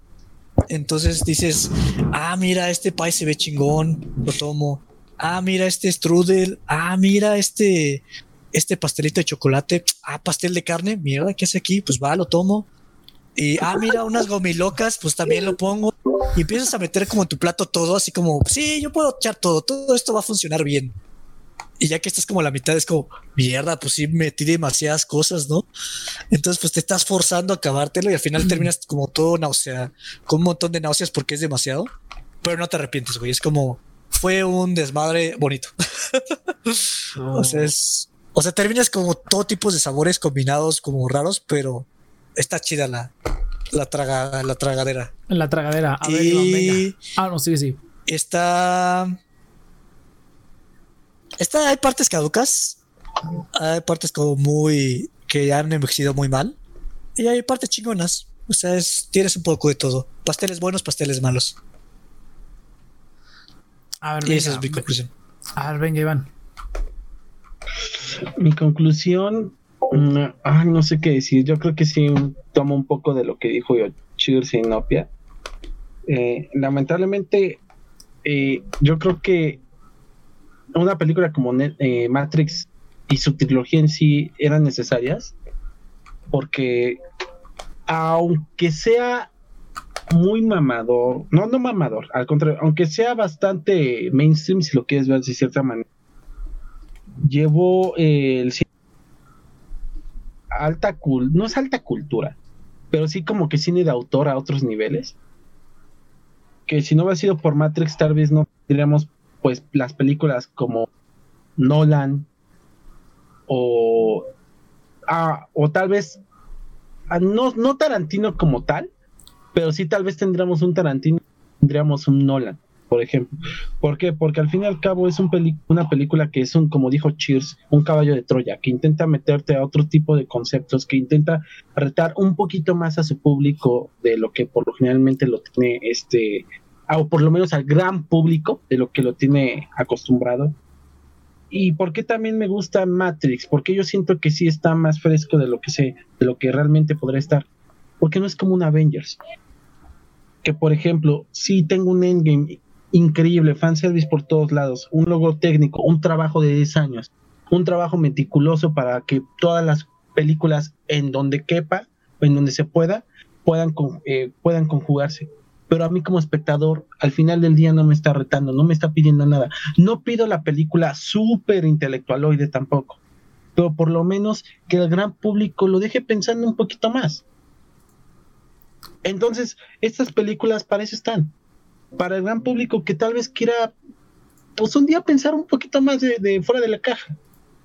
Entonces dices, ah, mira, este pie se ve chingón, lo tomo. Ah, mira, este strudel. Ah, mira, este, este pastelito de chocolate. Ah, pastel de carne. Mierda, ¿qué hace aquí? Pues va, lo tomo. Y, ah, mira, unas gomilocas, pues también lo pongo. Y empiezas a meter como en tu plato todo, así como, sí, yo puedo echar todo, todo esto va a funcionar bien. Y ya que estás como a la mitad, es como, mierda, pues sí, metí demasiadas cosas, ¿no? Entonces, pues te estás forzando a acabártelo y al final terminas como todo náusea, con un montón de náuseas porque es demasiado, pero no te arrepientes, güey. Es como, fue un desmadre bonito. o sea, es, o sea, terminas como todo tipo de sabores combinados como raros, pero está chida la, la, traga, la tragadera. La tragadera. A ver, Y- Iván, venga. Ah, no, sigue, sí. Está. Está, hay partes caducas. Hay partes como muy. que han envejecido muy mal. Y hay partes chingonas. O sea, es, tienes un poco de todo. Pasteles buenos, pasteles malos. A ver, Y esa es mi conclusión. A ver, venga, Iván. Mi conclusión, mm, ah, no sé qué decir. Yo creo que sí tomo un poco de lo que dijo Cheers y Nopia. Eh, lamentablemente, eh, yo creo que una película como eh, Matrix y su trilogía en sí eran necesarias porque aunque sea muy mamador, no, no mamador, al contrario, aunque sea bastante mainstream, si lo quieres ver de cierta manera, llevó eh, el alta cul no es alta cultura, pero sí como que cine de autor a otros niveles. Que si no hubiera sido por Matrix, tal vez no tendríamos pues las películas como Nolan o ah, o tal vez ah, no, no Tarantino como tal, pero sí tal vez tendríamos un Tarantino, tendríamos un Nolan, por ejemplo. ¿Por qué? Porque al fin y al cabo es un una película que es un, como dijo Cheers, un caballo de Troya, que intenta meterte a otro tipo de conceptos, que intenta retar un poquito más a su público de lo que por lo generalmente lo tiene este, o por lo menos al gran público de lo que lo tiene acostumbrado. ¿Y por qué también me gusta Matrix? Porque yo siento que sí está más fresco de lo que sé, de lo que realmente podría estar. Porque no es como un Avengers. Que por ejemplo, sí tengo un endgame increíble, fanservice por todos lados, un logo técnico, un trabajo de 10 años, un trabajo meticuloso para que todas las películas en donde quepa, en donde se pueda, puedan, eh, puedan conjugarse. Pero a mí como espectador, al final del día no me está retando, no me está pidiendo nada. No pido la película súper intelectualoide tampoco, pero por lo menos que el gran público lo deje pensando un poquito más. Entonces, estas películas para eso están. Para el gran público que tal vez quiera, pues un día pensar un poquito más de, fuera de la caja.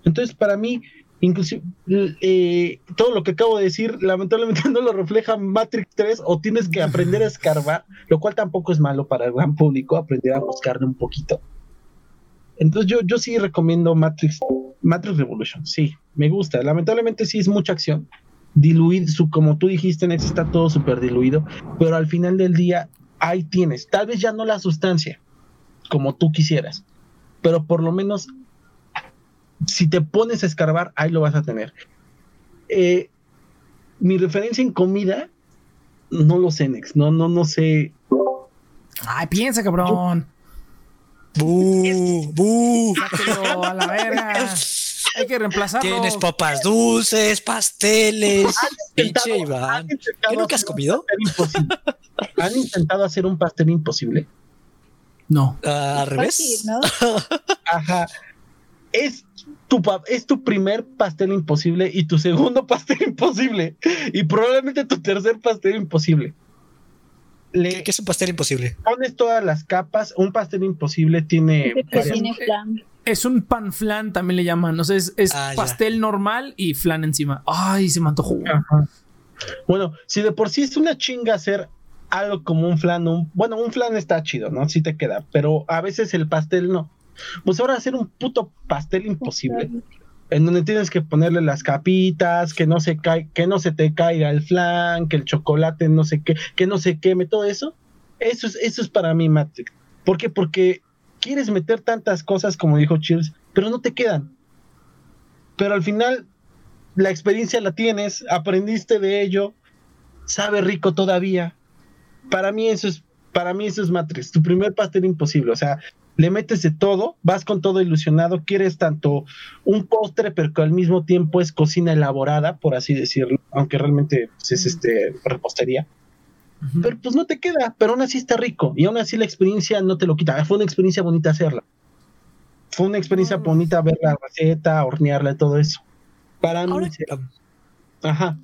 Entonces, para mí, inclusive, eh, todo lo que acabo de decir, lamentablemente no lo refleja Matrix 3 o tienes que aprender a escarbar, lo cual tampoco es malo para el gran público, aprender a buscarle un poquito. Entonces yo, yo sí recomiendo Matrix, Matrix Revolution, sí, me gusta. Lamentablemente sí es mucha acción. Diluido, su, como tú dijiste, Nex, está todo súper diluido, pero al final del día ahí tienes, tal vez ya no la sustancia, como tú quisieras, pero por lo menos si te pones a escarbar, ahí lo vas a tener. Eh, mi referencia en comida, no lo sé, Nex, no, no, no sé. Ay, piensa, cabrón. ¡Bú! ¡Bú! A la verga. Hay que reemplazarlo. Tienes papas dulces, pasteles. Pinche Iván. ¿Qué nunca has comido? ¿Han intentado hacer un pastel imposible? No. Ah, al Fácil, revés. ¿no? Ajá. Es tu, es tu primer pastel imposible y tu segundo pastel imposible y probablemente tu tercer pastel imposible. Le ¿Qué, qué es un pastel imposible? pones todas las capas, un pastel imposible tiene... Varias- tiene flan. Es un pan flan, también le llaman. O sea, es, es Ah, ya. pastel normal y flan encima. Ay, se me antojó. Ajá. Bueno, si de por sí es una chinga hacer algo como un flan, un, bueno, un flan está chido, ¿no? Sí te queda, pero a veces el pastel no. Pues ahora hacer un puto pastel imposible, en donde tienes que ponerle las capitas, que no se cae, que no se te caiga el flan, que el chocolate no sé qué, que no se queme, todo eso. Eso es, eso es para mí Matrix. ¿Por qué? Porque quieres meter tantas cosas, como dijo Chills, pero no te quedan. Pero al final la experiencia la tienes, aprendiste de ello, sabe rico todavía. Para mí eso es, para mí eso es Matrix, tu primer pastel imposible, o sea, le metes de todo, vas con todo ilusionado, quieres tanto un postre, pero que al mismo tiempo es cocina elaborada, por así decirlo, aunque realmente es este repostería. Pero pues no te queda, pero aún así está rico y aún así la experiencia no te lo quita. Fue una experiencia bonita hacerla. Fue una experiencia Mm. bonita ver la receta, hornearla y todo eso. Para mí, Ahora, sí. ahora ajá.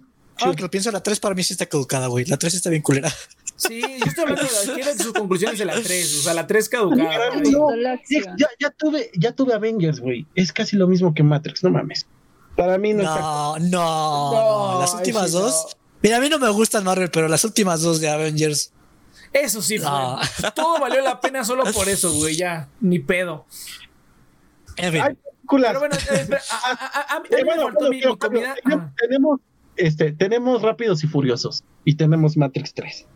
que lo pienso, la 3 para mí sí está caducada, güey. La 3 está bien culera. Sí, yo estoy hablando de las quiero sus conclusiones de la 3. O sea, la 3 caducada. No, La ya, ya- tuve, ya tuve Avengers, güey. Es casi lo mismo que Matrix, no mames. Para mí no, está. No, no, No, no. Las ay, últimas sí, dos. Mira, a mí no me gustan Marvel, pero las últimas dos de Avengers. Eso sí, No. Todo valió la pena solo por eso, güey. Ya, ni pedo. En fin. Ay. Pero bueno, espera, a, a- a- a mí a mí me bueno, faltó bueno, mi, pero- mi comida. pero Ajá. tenemos, este, tenemos Rápidos y Furiosos y tenemos Matrix 3.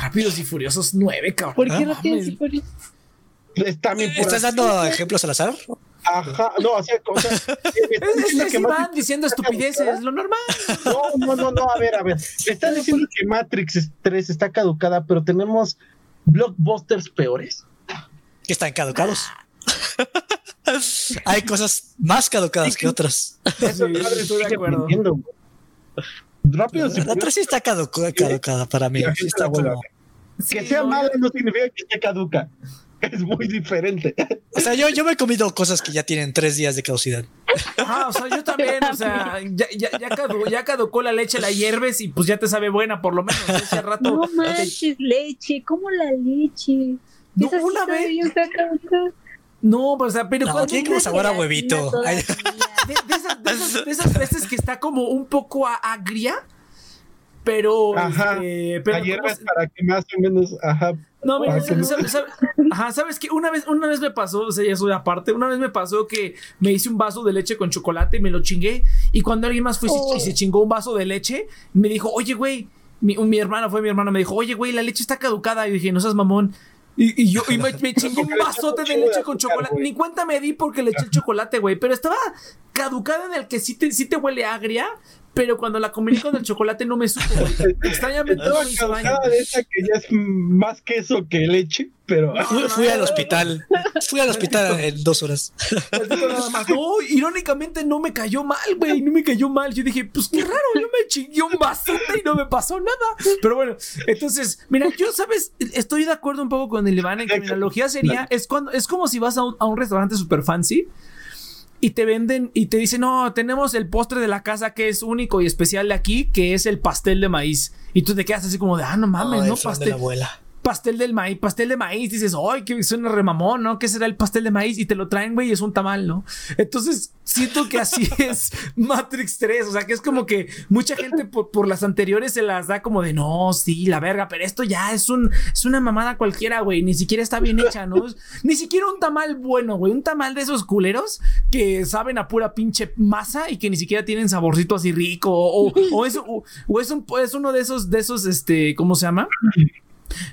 Rápidos y Furiosos 9, cabrón. ¿Por qué Ah, Es también por ¿Estás así- dando ejemplos al azar? Ajá, no, o sea, o sea, eh, Es, es, diciendo es que Iván Matrix diciendo está estupideces, caducada. es lo normal. No, no, no, no, a ver, a ver. Me están diciendo que Matrix 3 está caducada, pero tenemos blockbusters peores. Que están caducados. Hay cosas más caducadas que otras. Sí, Madre, estoy de acuerdo. Rápidos y La 3 Furiosos. sí está caduca- caducada para mí. La está la como-. Que Sí, sea no, mala no significa que esté caduca. Es muy diferente. O sea, yo, yo me he comido cosas que ya tienen tres días de caducidad. Ajá, o sea, yo también, o sea, ya, ya, ya, caducó, ya caducó la leche, la hierves y pues ya te sabe buena, por lo menos. Hace rato. No manches, leche, ¿cómo la leche? No, Esa una vez-. No, pues, o sea, pero No, cuando- tiene como sabor a huevito. de, de esas, de esas- de esas veces que está como un poco a- agria, pero. Ajá. este, pero La ¿cómo hierbas se- para que más o menos, ajá. No, mira, que no- ¿sabes, sabes- ajá, ¿sabes qué? Una vez, una vez me pasó, o sea, ya soy aparte, una vez me pasó que me hice un vaso de leche con chocolate y me lo chingué. Y cuando alguien más fue y se- Oh. y se chingó un vaso de leche, me dijo, oye, güey, mi, mi hermana fue mi hermana, me dijo, oye, güey, la leche está caducada. Y dije, no seas mamón. Y, y yo y me, me chingué un vasote de leche con chocolate. Ni cuenta me di porque le eché el chocolate, güey. Pero estaba caducada en el que sí te, sí te huele agria. Pero cuando la combiné con el chocolate no me supo, güey. Extrañamente no me hizo daño. de esa que ya es más queso que leche, pero No, Fui, no, fui no, al hospital. Fui al hospital en dos horas. Tantito nada más. No, irónicamente no me cayó mal, güey. No me cayó mal. Yo dije, pues qué raro, yo me chingué un vasote y no me pasó nada. Pero bueno, entonces, mira, yo, ¿sabes? Estoy de acuerdo un poco con el Iván en que mi analogía sería, es cuando, es como si vas a un, a un restaurante super fancy y te venden y te dicen, no, tenemos el postre de la casa que es único y especial de aquí, que es el pastel de maíz. Y tú te quedas así como de, ah, no mames, ¿no? De Pastel la abuela. Pastel del maíz, pastel de maíz, dices, ay, que suena remamón, ¿no? ¿Qué será el pastel de maíz? Y te lo traen, güey, y es un tamal, ¿no? Entonces, siento que así es Matrix 3, o sea, que es como que mucha gente por, por las anteriores se las da como de, no, sí, la verga, pero esto ya es un, es una mamada cualquiera, güey, ni siquiera está bien hecha, ¿no? Ni siquiera un tamal bueno, güey, un tamal de esos culeros que saben a pura pinche masa y que ni siquiera tienen saborcito así rico, o, o es, o, o es, un, es uno de esos, de esos, este, ¿cómo se llama?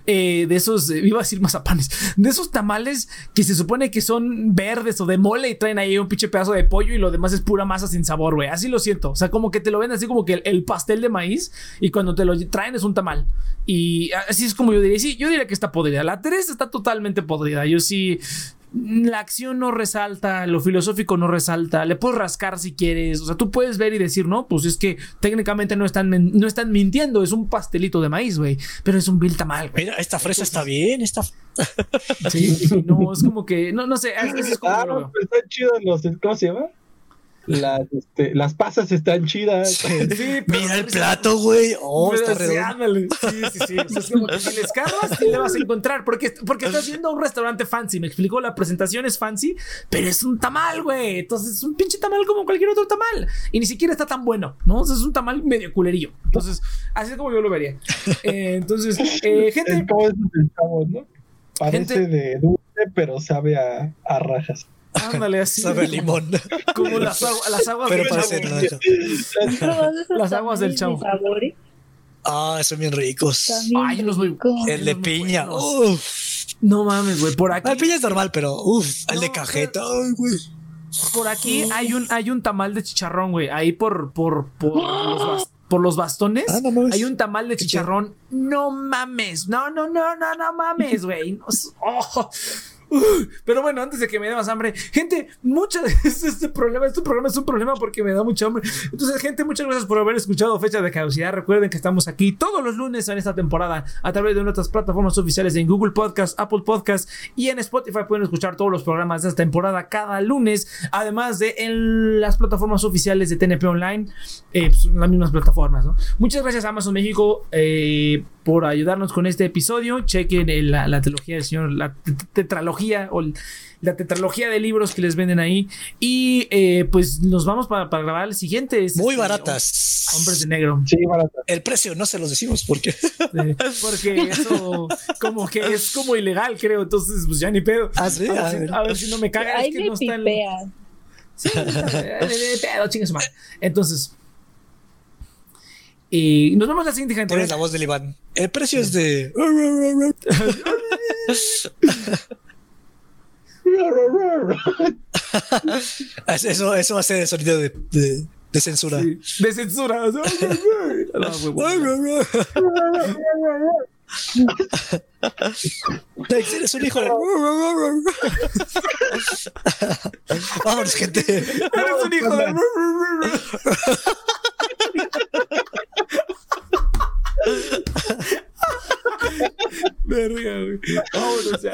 Eh, de esos, eh, iba a decir mazapanes, de esos tamales que se supone que son verdes o de mole y traen ahí un pinche pedazo de pollo y lo demás es pura masa sin sabor, güey. Así lo siento. O sea, como que te lo ven así como que el, el pastel de maíz y cuando te lo traen es un tamal. Y así es como yo diría. Sí, yo diría que está podrida. La 3 está totalmente podrida. Yo sí. La acción no resalta, lo filosófico no resalta, le puedes rascar si quieres, o sea, tú puedes ver y decir, no, pues es que técnicamente no están, men- no están mintiendo, es un pastelito de maíz, güey, pero es un vil tamal, güey. Mira, esta fresa está bien, esta. Sí, no, es como que, no, no sé, así es como Ah, lo veo. pero están chidos los, ¿cómo se llama? Las, este, las pasas están chidas. Sí, pero- Mira el plato, güey. Oh, Pero está sí, ándale. Sí, sí, sí. O sea, es como que si le escarbas, sí le vas a encontrar. Porque, porque estás yendo a un restaurante fancy. Me explicó, la presentación es fancy, pero es un tamal, güey. Entonces es un pinche tamal como cualquier otro tamal. Y ni siquiera está tan bueno, ¿no? O sea, es un tamal medio culerillo. Entonces, así es como yo lo vería. Eh, entonces, eh, Es gente. como esos del chavo, ¿no? Parece Gente- de dulce, pero sabe a, a rajas. Ándale así. Sabe a limón. Como las, agu- las aguas Pero del. ¿Has probado esos Las aguas del chavo. Ah, son bien ricos. También Ay, los voy-. El de piña. buenos. Uf. No mames, güey. Por aquí. El piña es normal, pero uf. El de cajeta. Ay, güey. Por aquí hay un, hay un tamal de chicharrón, güey. Ahí por, por, por, los, por los bastones. Ah, no mames. hay un tamal de Qué chicharrón. No mames. No, no, no, no, no mames, güey. No oh. Pero bueno, antes de que me dé más hambre, gente, muchas veces este problema, este programa es un problema porque me da mucha hambre. Entonces, gente, muchas gracias por haber escuchado Fecha de Caducidad. Recuerden que estamos aquí todos los lunes en esta temporada a través de nuestras plataformas oficiales en Google Podcast, Apple Podcast y en Spotify pueden escuchar todos los programas de esta temporada cada lunes, además de en las plataformas oficiales de TNP Online, eh, pues, las mismas plataformas. ¿no? Muchas gracias a Amazon México eh, por ayudarnos con este episodio. Chequen el- la, la trilogía del señor, la tet- tetralogía o la tetralogía de libros que les venden ahí. Y eh, pues nos vamos para, para grabar el siguiente. Es, Muy este, baratas. Hombres de negro. Sí, barata. El precio no se los decimos porque. Eh, Porque eso como que es como ilegal, creo. Entonces, pues ya ni pedo. Ah, sí, A ver, a si, ver. a ver si no me cagan. Ahí Es que me no está en. pipean. Sí, eh, eh, pedo, chingue su madre. Entonces. Y nos vemos la siguiente gente. Pones la voz del Iván. El precio es de. Eso, eso va a ser el sonido de, de, de censura. Sí, De censura. No, huevo. Dexter es un hijo de. Vámonos, gente. Eres un hijo de. Verga, güey. Vámonos ya.